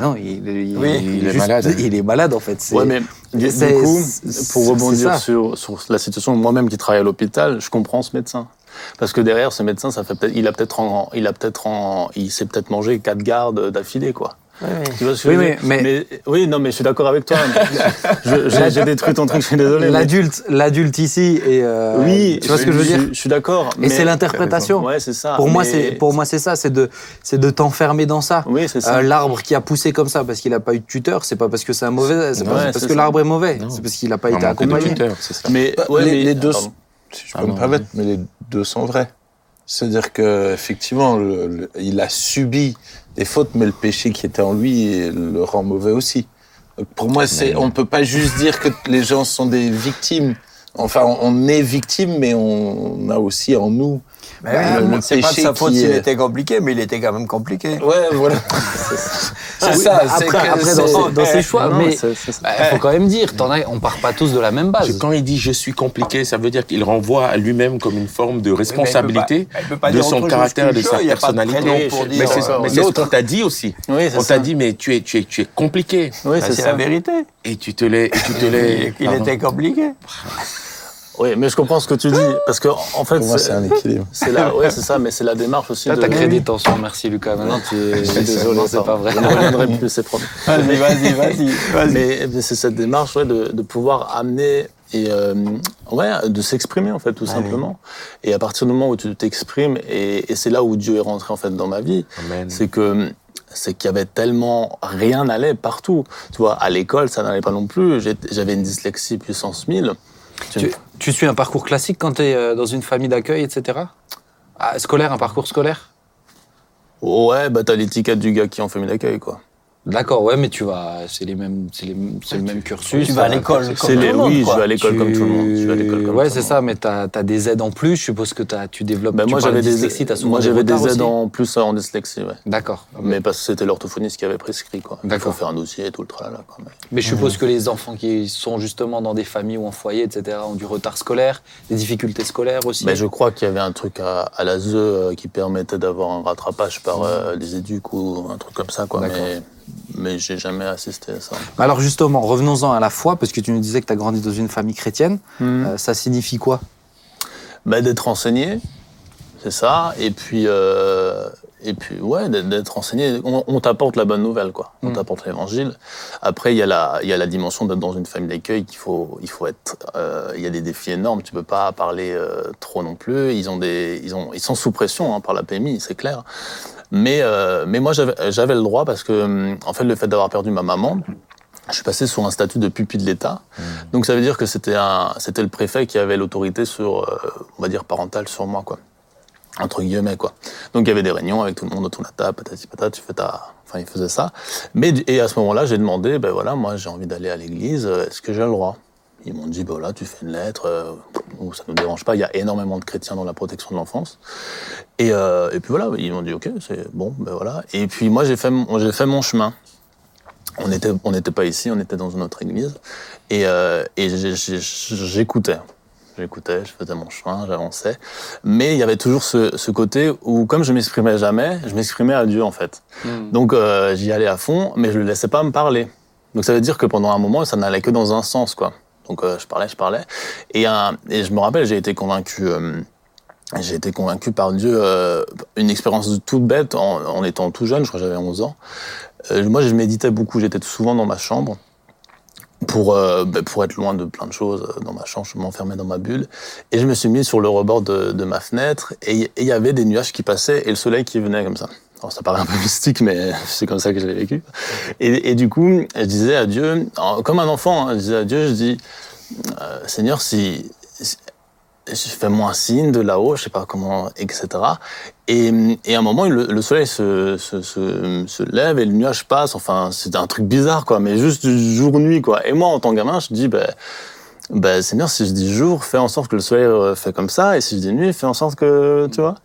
non, il, il- Oui, il est juste- malade. Il est malade, en fait. Ouais, mais du, coup, pour rebondir sur, sur la situation, moi-même qui travaille à l'hôpital, je comprends ce médecin. Parce que derrière, ce médecin, ça fait peut-être, il a peut-être en, il a peut-être en, il s'est peut-être mangé quatre gardes d'affilée, quoi. Oui, oui. Tu vois ce que Oui, je veux mais- dire oui, non, mais je suis d'accord avec toi. Je- J'ai détruit ton truc, je suis désolé. mais- L'adulte, l'adulte ici et euh, oui, tu vois ce que je veux dire Je suis d'accord. Et mais- c'est l'interprétation. Ouais, c'est ça. Pour moi, mais- c'est pour moi c'est ça, c'est de c'est de t'enfermer dans ça. Oui, c'est ça. Euh, l'arbre qui a poussé comme ça parce qu'il n'a pas eu de tuteur, c'est pas parce que c'est un mauvais, c'est Ouais, pas parce que l'arbre est mauvais, Non. c'est parce qu'il n'a pas été accompagné. tuteur, c'est ça. mais Bah, les, mais- les deux, si je Ah peux me non, permettre, mais les deux sont vrais. C'est-à-dire que effectivement, le- le- il a subi des fautes, mais le péché qui était en lui le rend mauvais aussi. Pour moi, c'est, Mais- on peut pas juste dire que les gens sont des victimes. Enfin, on, est victime, mais on a aussi en nous. Ben oui, le- c'est pas de sa faute s'il est- était compliqué, mais il était quand même compliqué. Ouais, voilà. c'est ça. bah, c'est après, que après c'est- dans, ses, dans ses choix, Non, mais il faut quand même dire, as, on part pas tous de la même base. Quand il dit je suis compliqué, ça veut dire qu'il renvoie à lui-même comme une forme de responsabilité pas de son caractère, de sa pas de personnalité. Mais Mais c'est euh, mais c'est ce qu'on t'a dit aussi. On ça. t'a dit mais tu es tu es tu es compliqué Oui, Ben, c'est la vérité. et tu te l'es tu te l'es. Il était compliqué. Oui, mais je comprends ce que tu dis parce que en fait, Pour moi, c'est un équilibre. c'est la, ouais, c'est ça, mais c'est la démarche aussi. Là, de... t'as créé des tensions, merci Lucas. Maintenant, tu es Je suis désolé, Non, c'est pas vrai. Je ne reviendrai plus, c'est promis. Vas-y, vas-y, vas-y. vas-y. Mais mais c'est cette démarche ouais, de, de pouvoir amener et euh, ouais, de s'exprimer en fait tout Ah simplement. Et à partir du moment où tu t'exprimes et, et c'est là où Dieu est rentré en fait dans ma vie, Amen. c'est que c'est qu'il y avait tellement rien n'allait partout. Tu vois, à l'école ça n'allait pas non plus. J'avais une dyslexie puissance 1000. Tu, tu suis un parcours classique quand tu es dans une famille d'accueil, etc. Ah, scolaire, un parcours scolaire? Ouais, bah t'as l'étiquette du gars qui est en famille d'accueil quoi. D'accord, ouais, mais tu vas, c'est les mêmes, c'est les- c'est le même cursus. Tu vas à t'as- l'école comme C'est tout les, le monde, oui, quoi. je vais à l'école comme tout le monde. Je vais à l'école comme ouais, c'est ça, mais tu as, des aides en plus. Je suppose que as, tu développes. Ben tu moi j'avais de des, t'as souvent moi j'avais des aides aussi en plus en dyslexie, ouais. D'accord. Mais parce que c'était l'orthophoniste qui avait prescrit, quoi. Il faut faire un dossier et tout le tralala, quoi. Mais- Mais je suppose que les enfants qui sont justement dans des familles ou en foyer, etc., ont du retard scolaire, des difficultés scolaires aussi. Ben, je crois qu'il y avait un truc à, à la ZE euh, qui permettait d'avoir un rattrapage par euh, des éduques ou un truc comme ça, quoi. Mais, mais j'ai jamais assisté à ça. Mais Alors justement, revenons-en à la foi, parce que tu nous disais que tu as grandi dans une famille chrétienne. Euh, ça signifie quoi? Ben, d'être enseigné, c'est ça. Et puis, euh, et puis ouais, d'être- enseigné. On, on t'apporte la bonne nouvelle, quoi. On Mm. t'apporte l'évangile. Après, il y, a la- il y a la dimension d'être dans une famille d'accueil qu'il faut, il faut être. euh, Il y a des défis énormes. Tu peux pas parler euh, trop non plus. Ils ont des, ils ont, ils sont sous pression hein, par la PMI, c'est clair. Mais, euh, mais moi, j'avais le droit parce que, hum, en fait, le fait d'avoir perdu ma maman. Je suis passé sur un statut de pupille de l'État. Donc ça veut dire que c'était un, c'était le préfet qui avait l'autorité sur, euh, on va dire, parentale sur moi, quoi. Entre guillemets, quoi. Donc il y avait des réunions avec tout le monde autour de la table, patati patata, tu fais ta... Enfin, il faisait ça. Mais, et à ce moment-là, j'ai demandé, ben voilà, moi j'ai envie d'aller à l'église, euh, est-ce que j'ai le droit? Ils m'ont dit, ben voilà, tu fais une lettre, euh, nous, ça ne nous dérange pas, il y a énormément de chrétiens dans la protection de l'enfance. Et, euh, et puis voilà, ils m'ont dit, ok, c'est bon, ben voilà. Et puis moi, j'ai fait, mon- j'ai fait mon chemin. On n'était on n'était pas ici, on était dans une autre église. Et, euh, et j'écoutais. J'écoutais, je faisais mon chemin, j'avançais. Mais il y avait toujours ce, ce côté où, comme je m'exprimais jamais, je m'exprimais à Dieu, en fait. Donc euh, j'y allais à fond, mais je le laissais pas me parler. Donc ça veut dire que pendant un moment, ça n'allait que dans un sens, quoi. Donc euh, je parlais, je parlais. Et, un- et je me rappelle, j'ai été convaincu. euh, j'ai été convaincu par Dieu, euh, une expérience toute bête en, étant tout jeune, je crois que j'avais 11 ans. Euh, moi, je méditais beaucoup, j'étais souvent dans ma chambre pour, euh, bah, pour être loin de plein de choses euh, dans ma chambre, je m'enfermais dans ma bulle. Et je me suis mis sur le rebord de, ma fenêtre et il y avait des nuages qui passaient et le soleil qui venait comme ça. Alors ça paraît un peu mystique, mais c'est comme ça que je l'ai vécu. Et, du coup, je disais à Dieu, comme un enfant, hein, je disais à Dieu, je dis, euh, Seigneur, si, si- fais-moi un signe de là-haut, je sais pas comment, etc. Et, à un moment, le, le soleil se, se, se, lève et le nuage passe. Enfin, c'était un truc bizarre, quoi, mais juste jour-nuit, quoi. Et moi, en tant que gamin, je dis, ben, ben, Seigneur, si je dis jour, fais en sorte que le soleil euh, fait comme ça, et si je dis nuit, fais en sorte que, tu vois.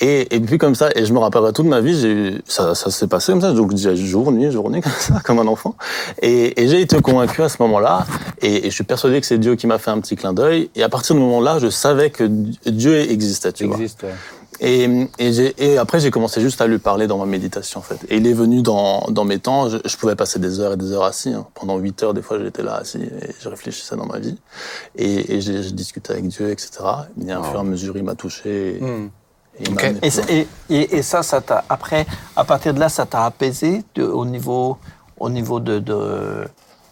Et, et puis comme ça, et je me rappellerai toute ma vie, j'ai, ça, ça s'est passé comme ça, donc disais jour, nuit, jour, nuit, comme ça, comme un enfant. Et, et j'ai été convaincu à ce moment-là, et, et je suis persuadé que c'est Dieu qui m'a fait un petit clin d'œil, et à partir ce moment-là, je savais que Dieu existait, tu existe, ouais. Et, et, j'ai- et après, j'ai commencé juste à lui parler dans ma méditation, en fait. Et il est venu dans, dans mes temps. Je, je pouvais passer des heures et des heures assis. hein. Pendant huit heures, des fois, j'étais là assis et je réfléchissais dans ma vie. Et, et j'ai j'ai discuté avec Dieu, etc. Et à fur et à mesure, il m'a touché. Et, Hmm. et Et, et, et- et ça, ça t'a après, à partir de là, ça t'a apaisé de- au niveau, au niveau de, de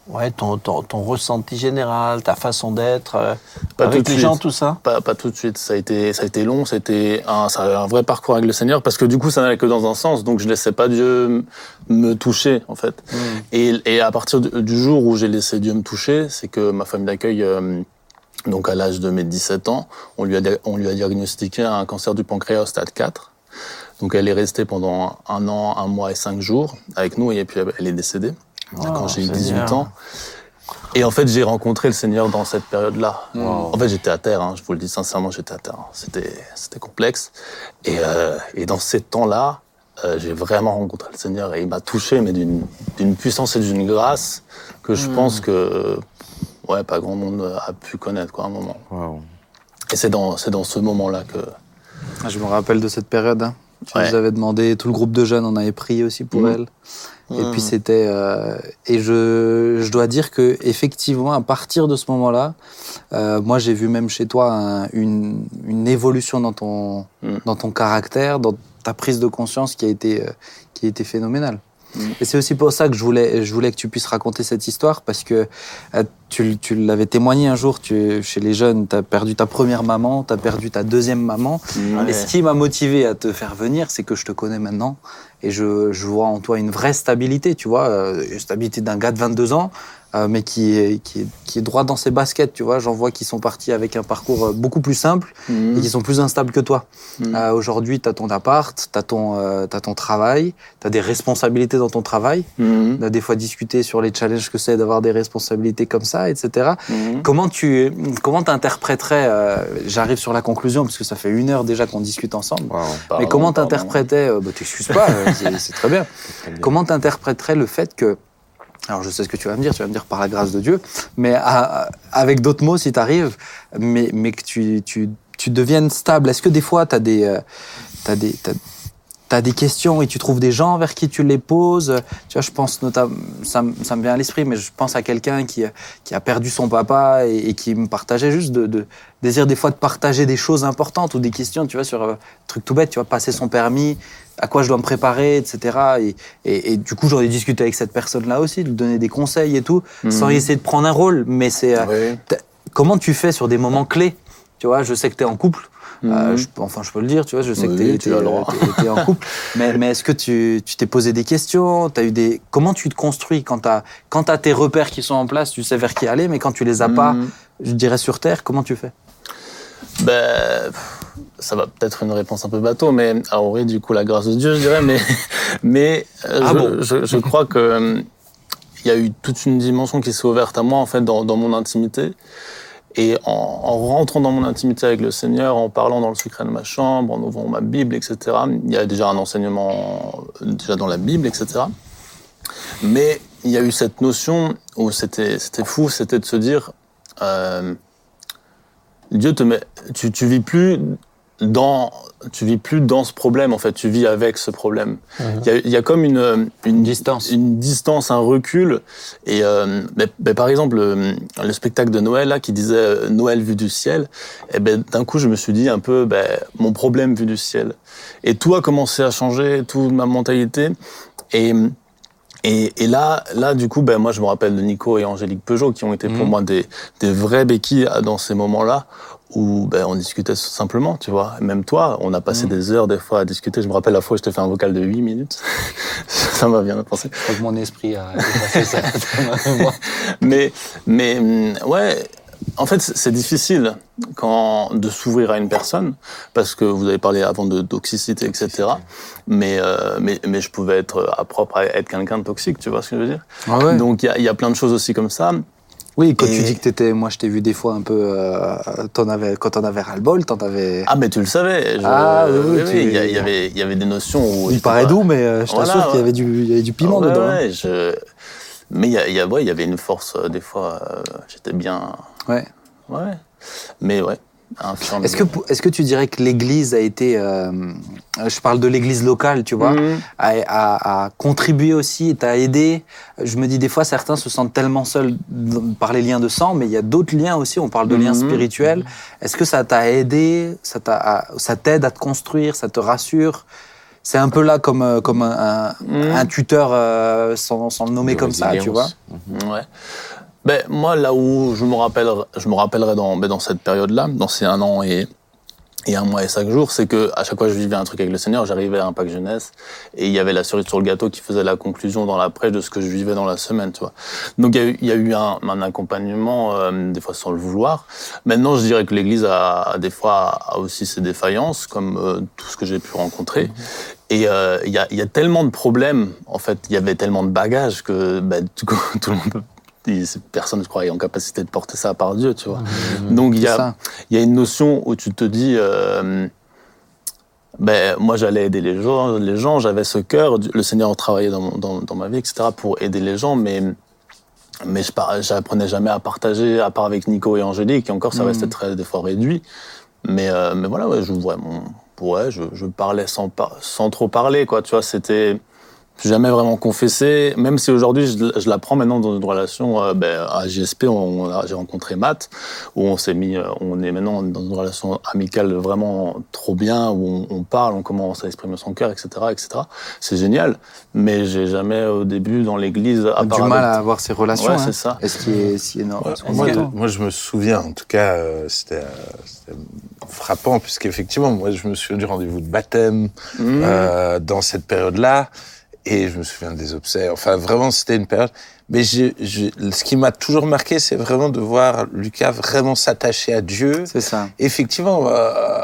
ouais, ton, ton, ton ressenti général, ta façon d'être euh, avec les suite. gens, tout ça. Pas, pas tout de suite. Ça a été, ça a été long. C'était un, ça a eu un vrai parcours avec le Seigneur parce que du coup, ça n'allait que dans un sens. Donc, je laissais pas Dieu me toucher, en fait. Et, et à partir du, jour où j'ai laissé Dieu me toucher, c'est que ma famille d'accueil, euh, donc à l'âge de mes 17 ans, on lui a, dia- on lui a diagnostiqué un cancer du pancréas au stade 4. Donc, elle est restée pendant un an, un mois et cinq jours avec nous et puis elle est décédée quand j'ai eu 18 Seigneur. ans. Et en fait, j'ai rencontré le Seigneur dans cette période-là. En fait, j'étais à terre, hein, je vous le dis sincèrement, j'étais à terre. hein. C'était, c'était complexe. Et, euh, et dans ces temps-là, euh, j'ai vraiment rencontré le Seigneur et il m'a touché, mais d'une, d'une puissance et d'une grâce que je pense que ouais, pas grand monde a pu connaître quoi, à un moment. Et c'est dans, c'est dans ce moment-là que. Ah, Je me rappelle de cette période. hein. Tu Ouais. nous avais demandé, tout le groupe de jeunes, on avait prié aussi pour Mhm. elle. Et puis c'était euh, et je, je dois dire que effectivement à partir de ce moment-là, euh, moi j'ai vu même chez toi un- une, une évolution dans ton Mhm. dans ton caractère, dans ta prise de conscience qui a été euh, qui a été phénoménale. Et c'est aussi pour ça que je voulais je voulais que tu puisses raconter cette histoire parce que euh, tu, tu l'avais témoigné un jour tu, chez les jeunes, tu as perdu ta première maman, tu as perdu ta deuxième maman. Et ce qui m'a motivé à te faire venir, c'est que je te connais maintenant et je, je vois en toi une vraie stabilité, tu vois, euh, une stabilité d'un gars de 22 ans, mais qui est, qui, est, qui est droit dans ses baskets, tu vois. J'en vois qui sont partis avec un parcours euh, beaucoup plus simple et qui sont plus instables que toi. Mhm. Euh, Aujourd'hui, tu as ton appart, tu as, t'as ton travail, tu as des responsabilités dans ton travail. Mhm. On a des fois discuté sur les challenges que c'est d'avoir des responsabilités comme ça, etc. Mhm. Comment tu comment t'interpréterais euh, J'arrive sur la conclusion parce que ça fait une heure déjà qu'on discute ensemble. Mais comment t'interprétais euh, bah, T'excuses pas, euh, c'est. Très bien. Comment t'interpréterais le fait que alors je sais ce que tu vas me dire, tu vas me dire par la grâce de Dieu, mais avec d'autres mots si t'arrives, mais mais que tu tu tu deviennes stable. Est-ce que des fois t'as des euh, t'as des t'as, t'as des questions et tu trouves des gens vers qui tu les poses. Tu vois, je pense notamment, ça, me- ça me vient à l'esprit, mais je pense à quelqu'un qui, qui a perdu son papa et, et qui me partageait juste de, de désir des fois de partager des choses importantes ou des questions, tu vois, sur un truc tout bête, tu vois, passer son permis, à quoi je dois me préparer, etc. Et, et, et du coup, j'en ai discuté avec cette personne-là aussi, de lui donner des conseils et tout, sans essayer de prendre un rôle, mais c'est euh, Oui. Comment tu fais sur des moments clés? Tu vois, je sais que tu es en couple. Euh, je- enfin, je peux le dire, tu vois, je sais Oui, que tu as t'es en couple. mais mais est-ce que tu tu t'es posé des questions? T'as eu des Comment tu te construis quand quand t'as tes repères qui sont en place Tu sais vers qui aller, mais quand tu les as pas, Mhm. je dirais sur terre, comment tu fais? Ben, ça va peut-être une réponse un peu bateau, mais alors oui, du coup, la grâce de Dieu, je dirais, mais, mais euh, Ah je, bon? je, je crois que euh, il y a eu toute une dimension qui s'est ouverte à moi, en fait, dans, dans mon intimité. Et en, en rentrant dans mon intimité avec le Seigneur, en parlant dans le secret de ma chambre, en ouvrant ma Bible, etc., il y a déjà un enseignement déjà dans la Bible, etc. Mais il y a eu cette notion où c'était fou, c'était de se dire, euh, Dieu te met, tu, tu vis plus dans tu vis plus dans ce problème en fait, tu vis avec ce problème. Il y, a, il y a comme une, une distance. une distance, un recul. Et euh, par exemple, le, le spectacle de Noël là qui disait euh, Noël vu du ciel, et ben d'un coup je me suis dit un peu ben, mon problème vu du ciel. Et tout a commencé à changer, toute ma mentalité. Et et, et là, là, du coup, ben moi, je me rappelle de Nico et Angélique Peugeot qui ont été pour Mhm. moi des, des vrais béquilles dans ces moments-là où ben, on discutait simplement, tu vois. Même toi, on a passé Mhm. des heures des fois à discuter. Je me rappelle la fois où je t'ai fait un vocal de 8 minutes. ça m'a bien pensé. Je crois que mon esprit a dépassé ça. Mais, mais hum, ouais, en fait, c'est difficile quand de s'ouvrir à une personne parce que vous avez parlé avant de toxicité, etc. Mais, euh, mais, mais je pouvais être à propre à être quelqu'un de toxique, tu vois ce que je veux dire? Ah ouais. Donc il y a, il y a plein de choses aussi comme ça. Oui, quand Et- tu dis que t'étais, moi je t'ai vu des fois un peu, euh, t'en avais, quand t'en avais ras-le-bol, t'en avais. Ah, mais tu le savais. je- Ah, oui, oui, tu- Il y, a- il y avait, il y avait des notions où. il paraît doux, mais euh, je Voilà, t'assure qu'il y avait du, il y avait du piment Ouais, dedans. hein. ouais, je- Mais il y, a, il y, a, ouais, il y avait une force, euh, des fois, euh, j'étais bien. Ouais. Ouais. Mais ouais. À Est-ce que, est-ce que tu dirais que l'Église a été, euh, je parle de l'Église locale, tu vois, Mhm. a, a- a contribué aussi, et t'a aidé? Je me dis des fois, certains se sentent tellement seuls par les liens de sang, mais il y a d'autres liens aussi. On parle de liens Mhm. spirituels. Est-ce que ça t'a aidé? Ça t'a, ça t'aide à te construire? Ça te rassure? C'est un peu là comme, euh, comme un, un- Mhm. un tuteur euh, sans, sans le nommer De comme ça, tu vois. Ouais. Ben, moi, là où je me rappellerai, ben, dans cette période-là, dans ces un an et, un mois et cinq jours, c'est que à chaque fois que je vivais un truc avec le Seigneur, j'arrivais à un Pâques jeunesse et il y avait la cerise sur le gâteau qui faisait la conclusion dans la prêche de ce que je vivais dans la semaine, tu vois. Donc il y a eu, un, accompagnement, euh, des fois sans le vouloir. Maintenant, je dirais que l'Église a, des fois aussi ses défaillances, comme euh, tout ce que j'ai pu rencontrer. Et euh, il y, a, tellement de problèmes, en fait, il y avait tellement de bagages que ben, tout le monde peut personne, je crois, est en capacité de porter ça par Dieu, tu vois. Donc il y a, il y a une notion où tu te dis, euh, ben moi j'allais aider les gens, les gens, j'avais ce cœur, le Seigneur travaillait dans, dans, dans ma vie, etc. pour aider les gens, mais mais je j'apprenais jamais à partager, à part avec Nico et Angélique, et encore ça Mhm. restait très des fois réduit. Mais euh, mais voilà, ouais, je ouais, mon, ouais, je, je parlais sans sans trop parler, quoi. Tu vois, c'était jamais vraiment confessé, même si aujourd'hui je, je l'apprends maintenant dans une relation euh, ben, à a- j'ai rencontré Matt, où on s'est mis, euh, on est maintenant dans une relation amicale vraiment trop bien, où on, on parle, on commence à exprimer son cœur, etc., etc. C'est génial, mais j'ai jamais au début dans l'église Du mal à avoir ces relations. Ouais, hein. c'est ça. Est-ce qu'il est si énorme Ouais, moi, je me souviens, en tout cas, euh, c'était euh, frappant, puisqu'effectivement, moi, je me souviens du rendez-vous de baptême Mhm. euh, dans cette période-là, et je me souviens des obsèques. Enfin, vraiment, c'était une période. Mais ce qui m'a toujours marqué, c'est vraiment de voir Lucas vraiment s'attacher à Dieu. C'est ça. Effectivement, euh,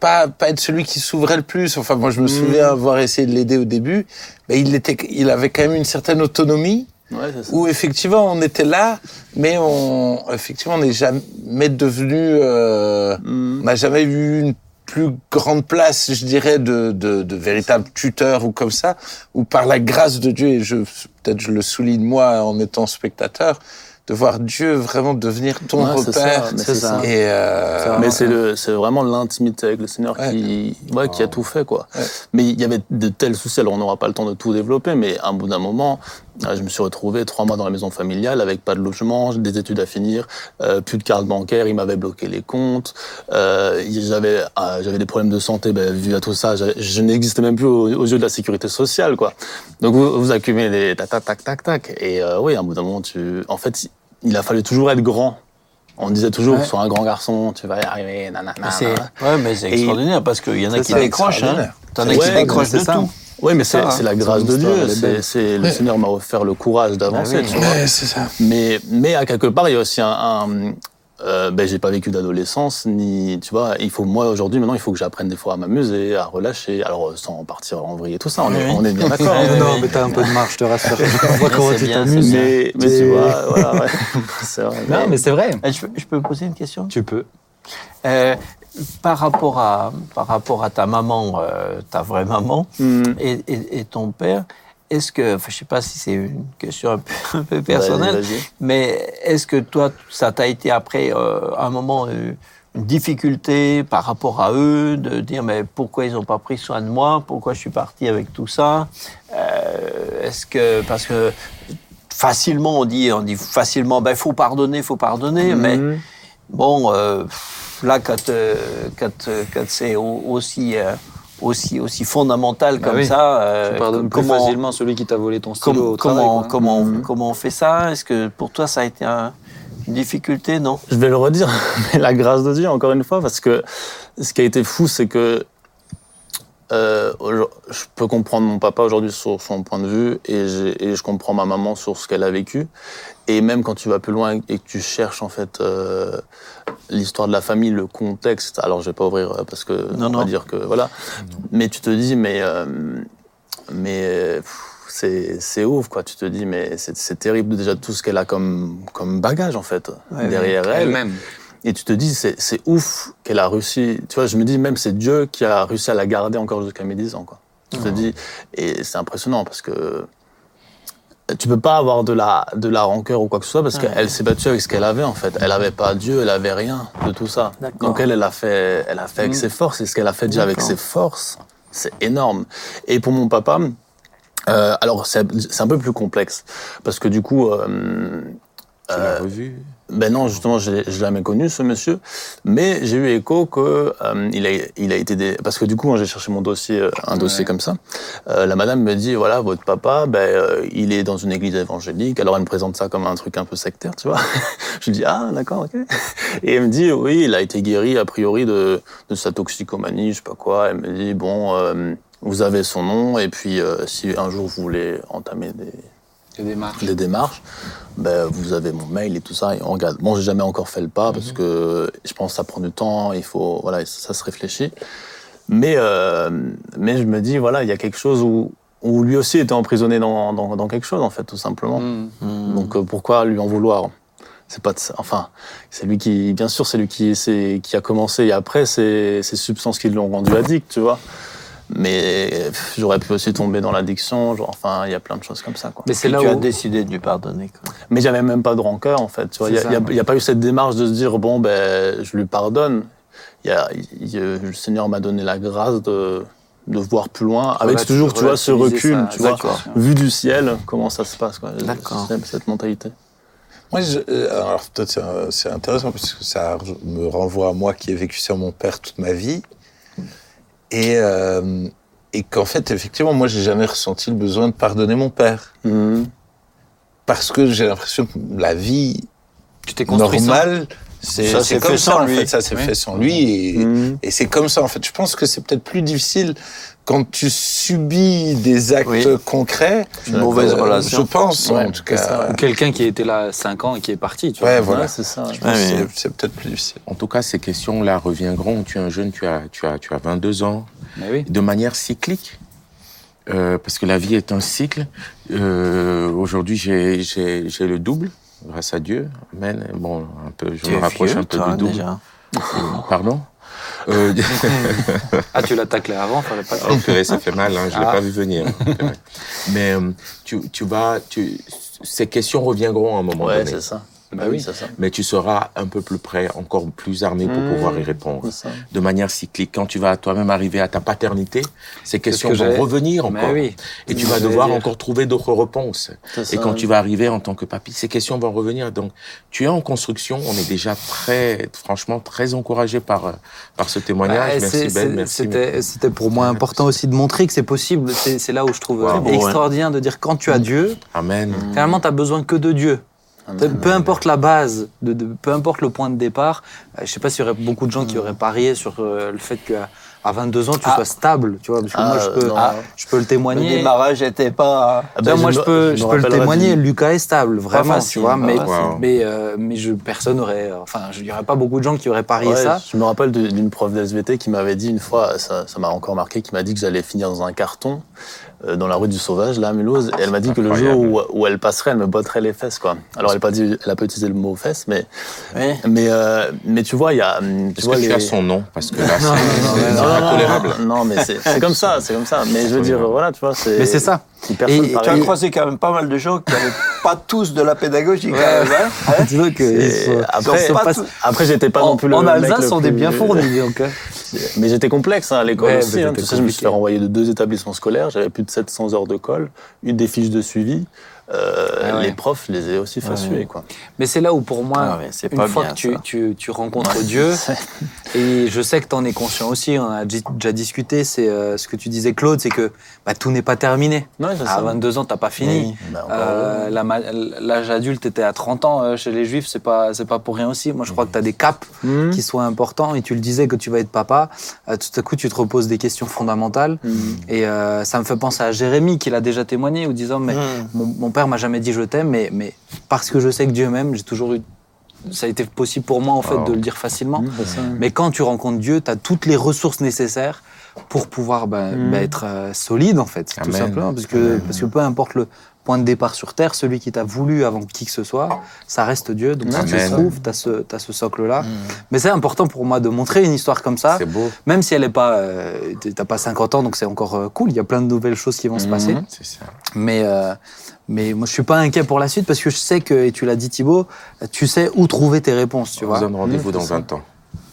pas, pas être celui qui s'ouvrait le plus. Enfin, moi, je me souviens avoir essayé de l'aider au début, mais il, était, il avait quand même une certaine autonomie Ouais, ça. où effectivement on était là, mais on effectivement on n'est jamais devenu, euh, Mhm. on n'a jamais eu une plus grande place, je dirais, de, de, de véritable tuteur ou comme ça, ou par la grâce de Dieu, et je peut-être je le souligne moi en étant spectateur, de voir Dieu vraiment devenir ton Ouais, c'est repère. ça, mais c'est c'est ça. euh, Mais c'est vraiment l'intimité avec le Seigneur Ouais. qui, ouais, qui a tout fait, quoi. Ouais. Mais il y avait de tels soucis. Alors, on n'aura pas le temps de tout développer, mais à un bout d'un moment, euh, je me suis retrouvé trois mois dans la maison familiale avec pas de logement, des études à finir, euh, plus de carte bancaire, il m'avait bloqué les comptes, euh, j'avais, euh, j'avais des problèmes de santé, ben, vu à tout ça, je n'existais même plus aux, aux yeux de la sécurité sociale, quoi. Donc, vous, vous accumulez des tac, tac, tac, tac, tac. Et euh, oui, à un bout d'un moment, tu, en fait, il a fallu toujours être grand. On disait toujours, Ouais. sois un grand garçon, tu vas y arriver, nanana. C'est ouais, mais c'est Et- extraordinaire parce qu'il y en a qui décrochent. Hein. T'en as qui décrochent de ça. tout. Oui, mais c'est la grâce de Dieu. C'est, le Seigneur m'a offert le courage d'avancer, Ah oui. tu vois. ouais, c'est ça. Mais, mais à quelque part, il y a aussi un. un euh, ben, j'ai pas vécu d'adolescence, ni. Tu vois, il faut, moi, aujourd'hui, maintenant, il faut que j'apprenne des fois à m'amuser, à relâcher. Alors, euh, sans partir en vrille et tout ça, on, est, Oui. on est bien d'accord. Non, hein. non, mais t'as un peu de marge, je te rassure. On voit comment tu t'amuses. Mais, mais tu vois, voilà, ouais. c'est vrai. Non, mais c'est vrai. Eh, Je peux, je peux poser une question? Tu peux. Euh, par, rapport à, par rapport à ta maman, euh, ta vraie maman, Hmm. et, et- et ton père, est-ce que, enfin, je sais pas si c'est une question un peu, un peu personnelle, mais est-ce que toi, ça t'a été après euh, un moment euh, une difficulté par rapport à eux, de dire mais pourquoi ils n'ont pas pris soin de moi, pourquoi je suis parti avec tout ça? Est-ce que parce que facilement on dit on dit facilement ben faut pardonner, faut pardonner, mais Mhm. bon là quand euh, quand, euh, quand c'est au- aussi euh, aussi aussi fondamental Bah comme oui. ça, euh, Tu pardonnes plus comment facilement celui qui t'a volé ton stylo com- au travail. comment comment Mhm. comment on fait ça? Est-ce que pour toi ça a été un- une difficulté? Non Je vais le redire, mais la grâce de Dieu, encore une fois, parce que ce qui a été fou, c'est que euh, je peux comprendre mon papa aujourd'hui sur son point de vue et, je comprends ma maman sur ce qu'elle a vécu. Et même quand tu vas plus loin et que tu cherches en fait euh, l'histoire de la famille, le contexte, alors je vais pas ouvrir euh, parce que Non, on va non. dire que voilà, mais tu te dis mais euh, mais c'est c'est ouf quoi. Tu te dis mais c'est c'est terrible déjà tout ce qu'elle a comme comme bagage en fait Ouais, derrière elle. Elle-même. Et tu te dis, c'est ouf qu'elle a réussi. Tu vois, je me dis, même c'est Dieu qui a réussi à la garder encore jusqu'à mes 10 ans. Quoi. Tu te dis, et c'est impressionnant parce que tu peux pas avoir de la, de la rancœur ou quoi que ce soit parce qu'elle s'est battue avec ce qu'elle avait en fait. Elle avait pas Dieu, elle avait rien de tout ça. Donc elle, elle a fait, elle a fait avec Mm. ses forces et ce qu'elle a fait déjà avec ses forces, c'est énorme. Et pour mon papa, euh, alors c'est c'est un peu plus complexe parce que du coup, euh, Tu l'as revu ben non, justement, je l'ai jamais connu, ce monsieur. Mais j'ai eu écho que euh, il, a, il a été... Des... Parce que du coup, quand j'ai cherché mon dossier, euh, un dossier Ouais. comme ça, euh, la madame me dit, voilà, votre papa, ben, euh, il est dans une église évangélique. Alors, elle me présente ça comme un truc un peu sectaire, tu vois. je dis, ah, d'accord, ok. Et elle me dit, oui, il a été guéri, a priori, de, de sa toxicomanie, je sais pas quoi. Elle me dit, bon, euh, vous avez son nom, et puis euh, si un jour vous voulez entamer des, Des démarches, ben, vous avez mon mail et tout ça, et on regarde. Bon, j'ai jamais encore fait le pas parce que je pense que ça prend du temps, il faut, voilà, ça, ça se réfléchit. Mais, euh, mais je me dis, voilà, il y a quelque chose où, où lui aussi était emprisonné dans, dans, dans quelque chose, en fait, tout simplement. Mm. Donc euh, pourquoi lui en vouloir? C'est pas de ça. Enfin, c'est lui qui, bien sûr, c'est lui qui, c'est, qui a commencé. Et après, c'est ces substances qui l'ont rendu addict, tu vois. Mais j'aurais pu aussi tomber dans l'addiction. Genre, enfin, il y a plein de choses comme ça, quoi. Mais c'est là tu as où. décidé de lui pardonner. quoi. Mais j'avais même pas de rancœur, en fait. Il n'y a, ça. il y a pas eu cette démarche de se dire, bon, ben, je lui pardonne. Il y a, y le Seigneur m'a donné la grâce de, de voir plus loin, avec toujours, tu vois, ce recul, sa- tu vois, D'accord. vu du ciel, comment ça se passe, quoi. D'accord. Cette- mentalité. Moi, je- euh, alors peut-être c'est, euh, c'est intéressant parce que ça me renvoie à moi qui ai vécu sans mon père toute ma vie. Et, euh, et qu'en fait, effectivement, moi, j'ai jamais ressenti le besoin de pardonner mon père. Mhm. Parce que j'ai l'impression que la vie Tu t'es construit ça. C'est, Ça c'est fait ça, sans en lui. fait. Ça s'est Oui. fait sans lui. Et, Mhm. et c'est comme ça, en fait. Je pense que c'est peut-être plus difficile quand tu subis des actes Oui. concrets. Une mauvaise Euh, relation. Je pense, Ouais, en tout c'est cas. Ou quelqu'un qui était là 5 ans et qui est parti. Tu vois. Ouais, voilà. C'est ça. C'est, c'est peut-être plus difficile. En tout cas, ces questions-là reviendront. Tu es un jeune, tu as, tu as, tu as 22 ans, Mais oui. de manière cyclique. Euh, parce que la vie est un cycle. Euh, Aujourd'hui, j'ai j'ai- j'ai le double, grâce à Dieu. Amen. Bon, un peu, je Tu me rapproche vieux, un peu toi, du double. déjà. Pardon euh, Ah, tu l'as taclé avant, fallait pas. Oh, purée, ça fait mal, hein, je l'ai Ah. pas vu venir. Mais euh, tu, tu vas, tu, ces questions reviendront à un moment Ouais, donné. c'est ça. Bah oui. ça. Mais tu seras un peu plus près, encore plus armé pour Mmh. pouvoir y répondre. De manière cyclique. Quand tu vas toi-même arriver à ta paternité, ces questions que vont revenir encore. oui. Et tu vas devoir dire. encore trouver d'autres réponses. Et ça. quand tu vas arriver en tant que papy, ces questions vont revenir. Donc, tu es en construction. On est déjà très, franchement, très encouragé par, euh, par ce témoignage. Ouais, merci Ben, merci. C'était, pour moi important aussi de montrer que c'est possible. C'est, là où je trouve Wow. extraordinaire de dire quand tu as Dieu, Amen. finalement, tu as besoin que de Dieu. Peu, peu importe la base, de, de- peu importe le point de départ. euh, je sais pas s'il y aurait beaucoup de gens qui auraient parié sur euh, le fait qu'à à 22 ans, tu Ah. sois stable. Tu vois, parce que Ah, moi, je peux, ah, je peux le Le témoigner. démarrage n'était pas. Ah ben, moi, je peux, je peux le témoigner. du- Lucas est stable, vraiment, facile, tu vois. Mais, mais, euh, mais je, personne aurait. Enfin, il n'y aurait pas beaucoup de gens qui auraient parié Ouais, ça. Je me rappelle d'une prof d'SVT qui m'avait dit une fois, ça ça m'a encore marqué, qui m'a dit que j'allais finir dans un carton dans la rue du Sauvage, là, à Mulhouse. Et elle m'a dit que le jour où, où elle passerait, elle me botterait les fesses, quoi. Alors, elle a pas dit, elle a pas utilisé le mot fesses, mais, Oui. mais, euh, mais tu vois, il y a, hum, tu Est-ce vois que tu les- as son nom? Parce que là, c'est non, c'est non, non, non, intolérable. non, non, mais c'est c'est comme ça, c'est comme ça. Mais je veux dire, voilà, tu vois, c'est. Mais c'est ça. Si personne Et- Tu as croisé quand même pas mal de gens qui n'avaient pas tous de la pédagogie. quand même, hein. Que Et ils sont- après, ils sont pas pas- tout- après, j'étais pas en, non plus le en Alsace, on est bien fournis. Donc, hein. Mais j'étais complexe hein, à l'école Ouais, aussi. hein. sais, je me suis fait renvoyer de deux établissements scolaires. J'avais plus de 700 heures de colle, eu des fiches de suivi. Euh, Ah ouais. Les profs, les ai aussi suer. Quoi. Mais c'est là où, pour moi, Ah une pas fois bien, que tu, ça. tu, tu rencontres Dieu, et je sais que tu en es conscient aussi, on a déjà discuté, c'est euh, ce que tu disais, Claude, c'est que bah, tout n'est pas terminé. À ça. 22 ans, t'as pas fini. Euh, L'âge adulte était à 30 ans chez les juifs, c'est pas, pas pour rien aussi. Moi, je crois que tu as des caps Mhm. qui soient importants, et tu le disais que tu vas être papa, tout à coup, tu te reposes des questions fondamentales. Mhm. Et ça me fait penser à Jérémie, qui l'a déjà témoigné, en disant mais Mm. mon, mon père m'a jamais dit je t'aime, mais, mais parce que je sais que Dieu m'aime, j'ai toujours eu. Ça a été possible pour moi en fait Oh. de le dire facilement. C'est ça. Mais quand tu rencontres Dieu, tu as toutes les ressources nécessaires pour pouvoir bah, Mm. bah, être euh, solide en fait, tout Amen. simplement. Parce que, Amen. parce que peu importe le point de départ sur Terre, celui qui t'a voulu avant qui que ce soit, ça reste Dieu. Donc si tu Amen. le trouves, tu as ce, t'as ce socle-là. Mais c'est important pour moi de montrer une histoire comme ça. C'est beau. Même si elle est pas, euh, t'as pas 50 ans, donc c'est encore euh, cool. Il y a plein de nouvelles choses qui vont se Mhm. passer. C'est ça. Mais, euh, mais moi, je suis pas inquiet pour la suite parce que je sais que, et tu l'as dit Thibaut, tu sais où trouver tes réponses, tu On vois. vous donne rendez-vous Mmh, dans c'est ça. 20 ans.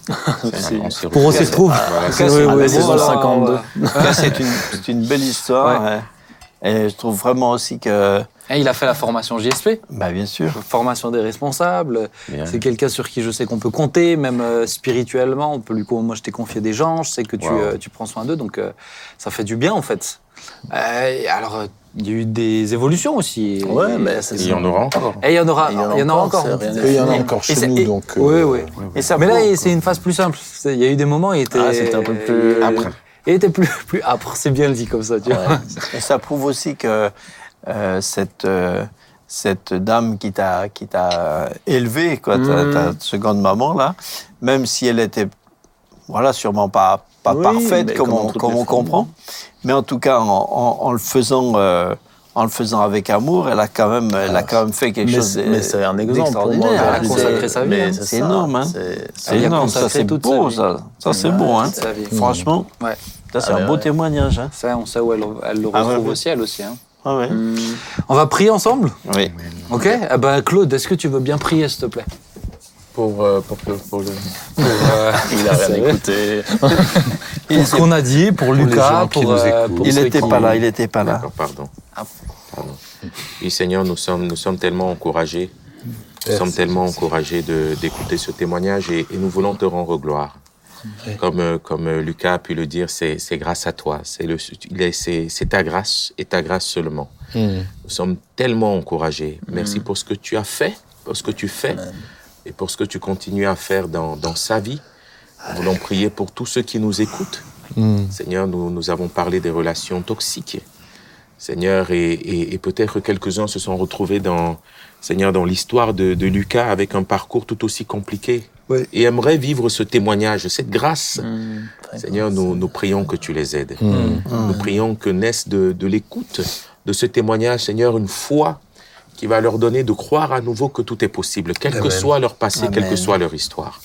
Pour on s'y retrouve. Voilà, c'est c'est- ça. à la oui, saison voilà, 52. voilà. Ça, c'est une, une belle histoire. hein. Et je trouve vraiment aussi que. Et il a fait la formation JSP, Bah, bien sûr. formation des responsables. C'est quelqu'un sur qui je sais qu'on peut compter, même euh, spirituellement. On peut lui, moi, je t'ai confié des gens, je sais que tu, Wow. euh, tu prends soin d'eux, donc euh, ça fait du bien en fait. Euh, alors, il y a eu des évolutions aussi. Ouais, Et- mais c'est Il y en aura encore. Et il y en aura, Il y en a il y en aura encore, il y en a encore chez nous, et- donc. Oui, euh, oui. Et ça Mais là, prouve- c'est une phase plus simple. Il y a eu des moments, il était. Ah, c'était un peu plus- Après. Il était plus, plus âpre, c'est bien dit comme ça, tu vois. Et ça prouve aussi que euh, cette, euh, cette dame qui t'a qui t'a élevé, quoi, ta, Mm. ta seconde maman là, même si elle était, voilà, sûrement pas pas Oui, parfaite comme comme on, comme on comprend, mais en tout cas en, en- en le faisant. euh, en le faisant avec amour, elle a quand même, elle a quand même fait quelque Mais chose. mais c'est un exemple pour moi. d'extraordinaire. Elle a consacré sa vie, hein. c'est énorme, hein. c'est- énorme, ça c'est beau, ça. Ça c'est beau, hein. Franchement, Ouais. Ça c'est Ah, un mais beau ouais. témoignage. Hein. Ça, on sait où elle, elle le Ah, retrouve ouais, au ciel aussi. hein. Ah ouais. On va prier ensemble? Oui. Ok Eh ben, Claude, est-ce que tu veux bien prier, s'il te plaît? Pour, euh, pour, pour, pour le... Il a rien écouté. Pour ce qu'on a dit, pour Lucas, pour, euh, Il n'était pas là, il n'était pas là. D'accord, pardon. Ah. Pardon. Oui, Seigneur, nous sommes, nous sommes tellement encouragés. Nous sommes tellement encouragés de- d'écouter ce témoignage et, et nous voulons te rendre gloire. Comme, euh, comme euh, Lucas a pu le dire, c'est grâce à toi. C'est ta grâce et ta grâce seulement. hmm. Nous sommes tellement encouragés. Merci pour ce que tu as fait, pour ce que tu fais et pour ce que tu continues à faire dans, dans sa vie. Nous voulons prier pour tous ceux qui nous écoutent. Hmm. Seigneur, nous, nous avons parlé des relations toxiques. Seigneur, et, et- et peut-être que quelques-uns se sont retrouvés dans, Seigneur, dans l'histoire de, de Lucas avec un parcours tout aussi compliqué. Oui. Et aimeraient vivre ce témoignage, cette grâce. Mmh. Seigneur, nous, nous prions que tu les aides. Hmm. Nous prions que naisse de, de l'écoute de ce témoignage, Seigneur, une foi qui va leur donner de croire à nouveau que tout est possible, quel que soit leur passé, quelle que soit leur histoire.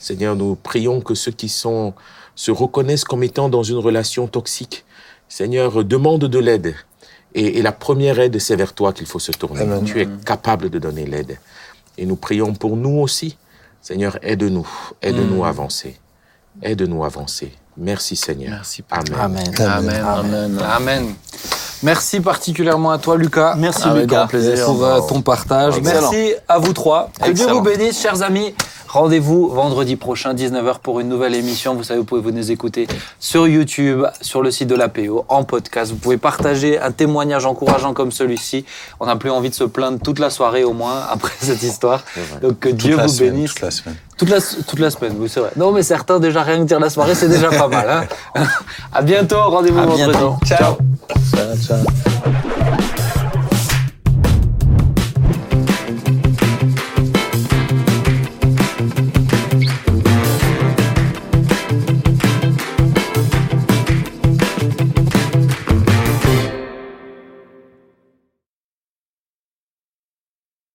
Seigneur, nous prions que ceux qui sont, se reconnaissent comme étant dans une relation toxique, Seigneur, demandent de l'aide. Et, et la première aide, c'est vers toi qu'il faut se tourner. Amen. Tu es capable de donner l'aide. Et nous prions pour nous aussi. Seigneur, aide-nous, aide-nous à avancer. Aide-nous à avancer. Merci Seigneur. Merci, Amen. Amen. Amen. Amen. Merci particulièrement à toi, Lucas. Merci Avec Lucas. grand plaisir. pour euh, ton partage. Excellent. Merci à vous trois. Que Dieu vous bénisse, chers amis. Rendez-vous vendredi prochain, 19h, pour une nouvelle émission. Vous savez, vous pouvez vous nous écouter sur YouTube, sur le site de l'APO, en podcast. Vous pouvez partager un témoignage encourageant comme celui-ci. On n'a plus envie de se plaindre toute la soirée, au moins, après cette histoire. Donc, que Dieu Toute vous semaine, bénisse. toute la semaine. Toute la, toute la semaine, oui, c'est vrai. Non, mais certains, déjà, rien que dire la soirée, c'est déjà pas mal. Hein à bientôt. Rendez-vous vendredi. Ciao. Ciao, ciao.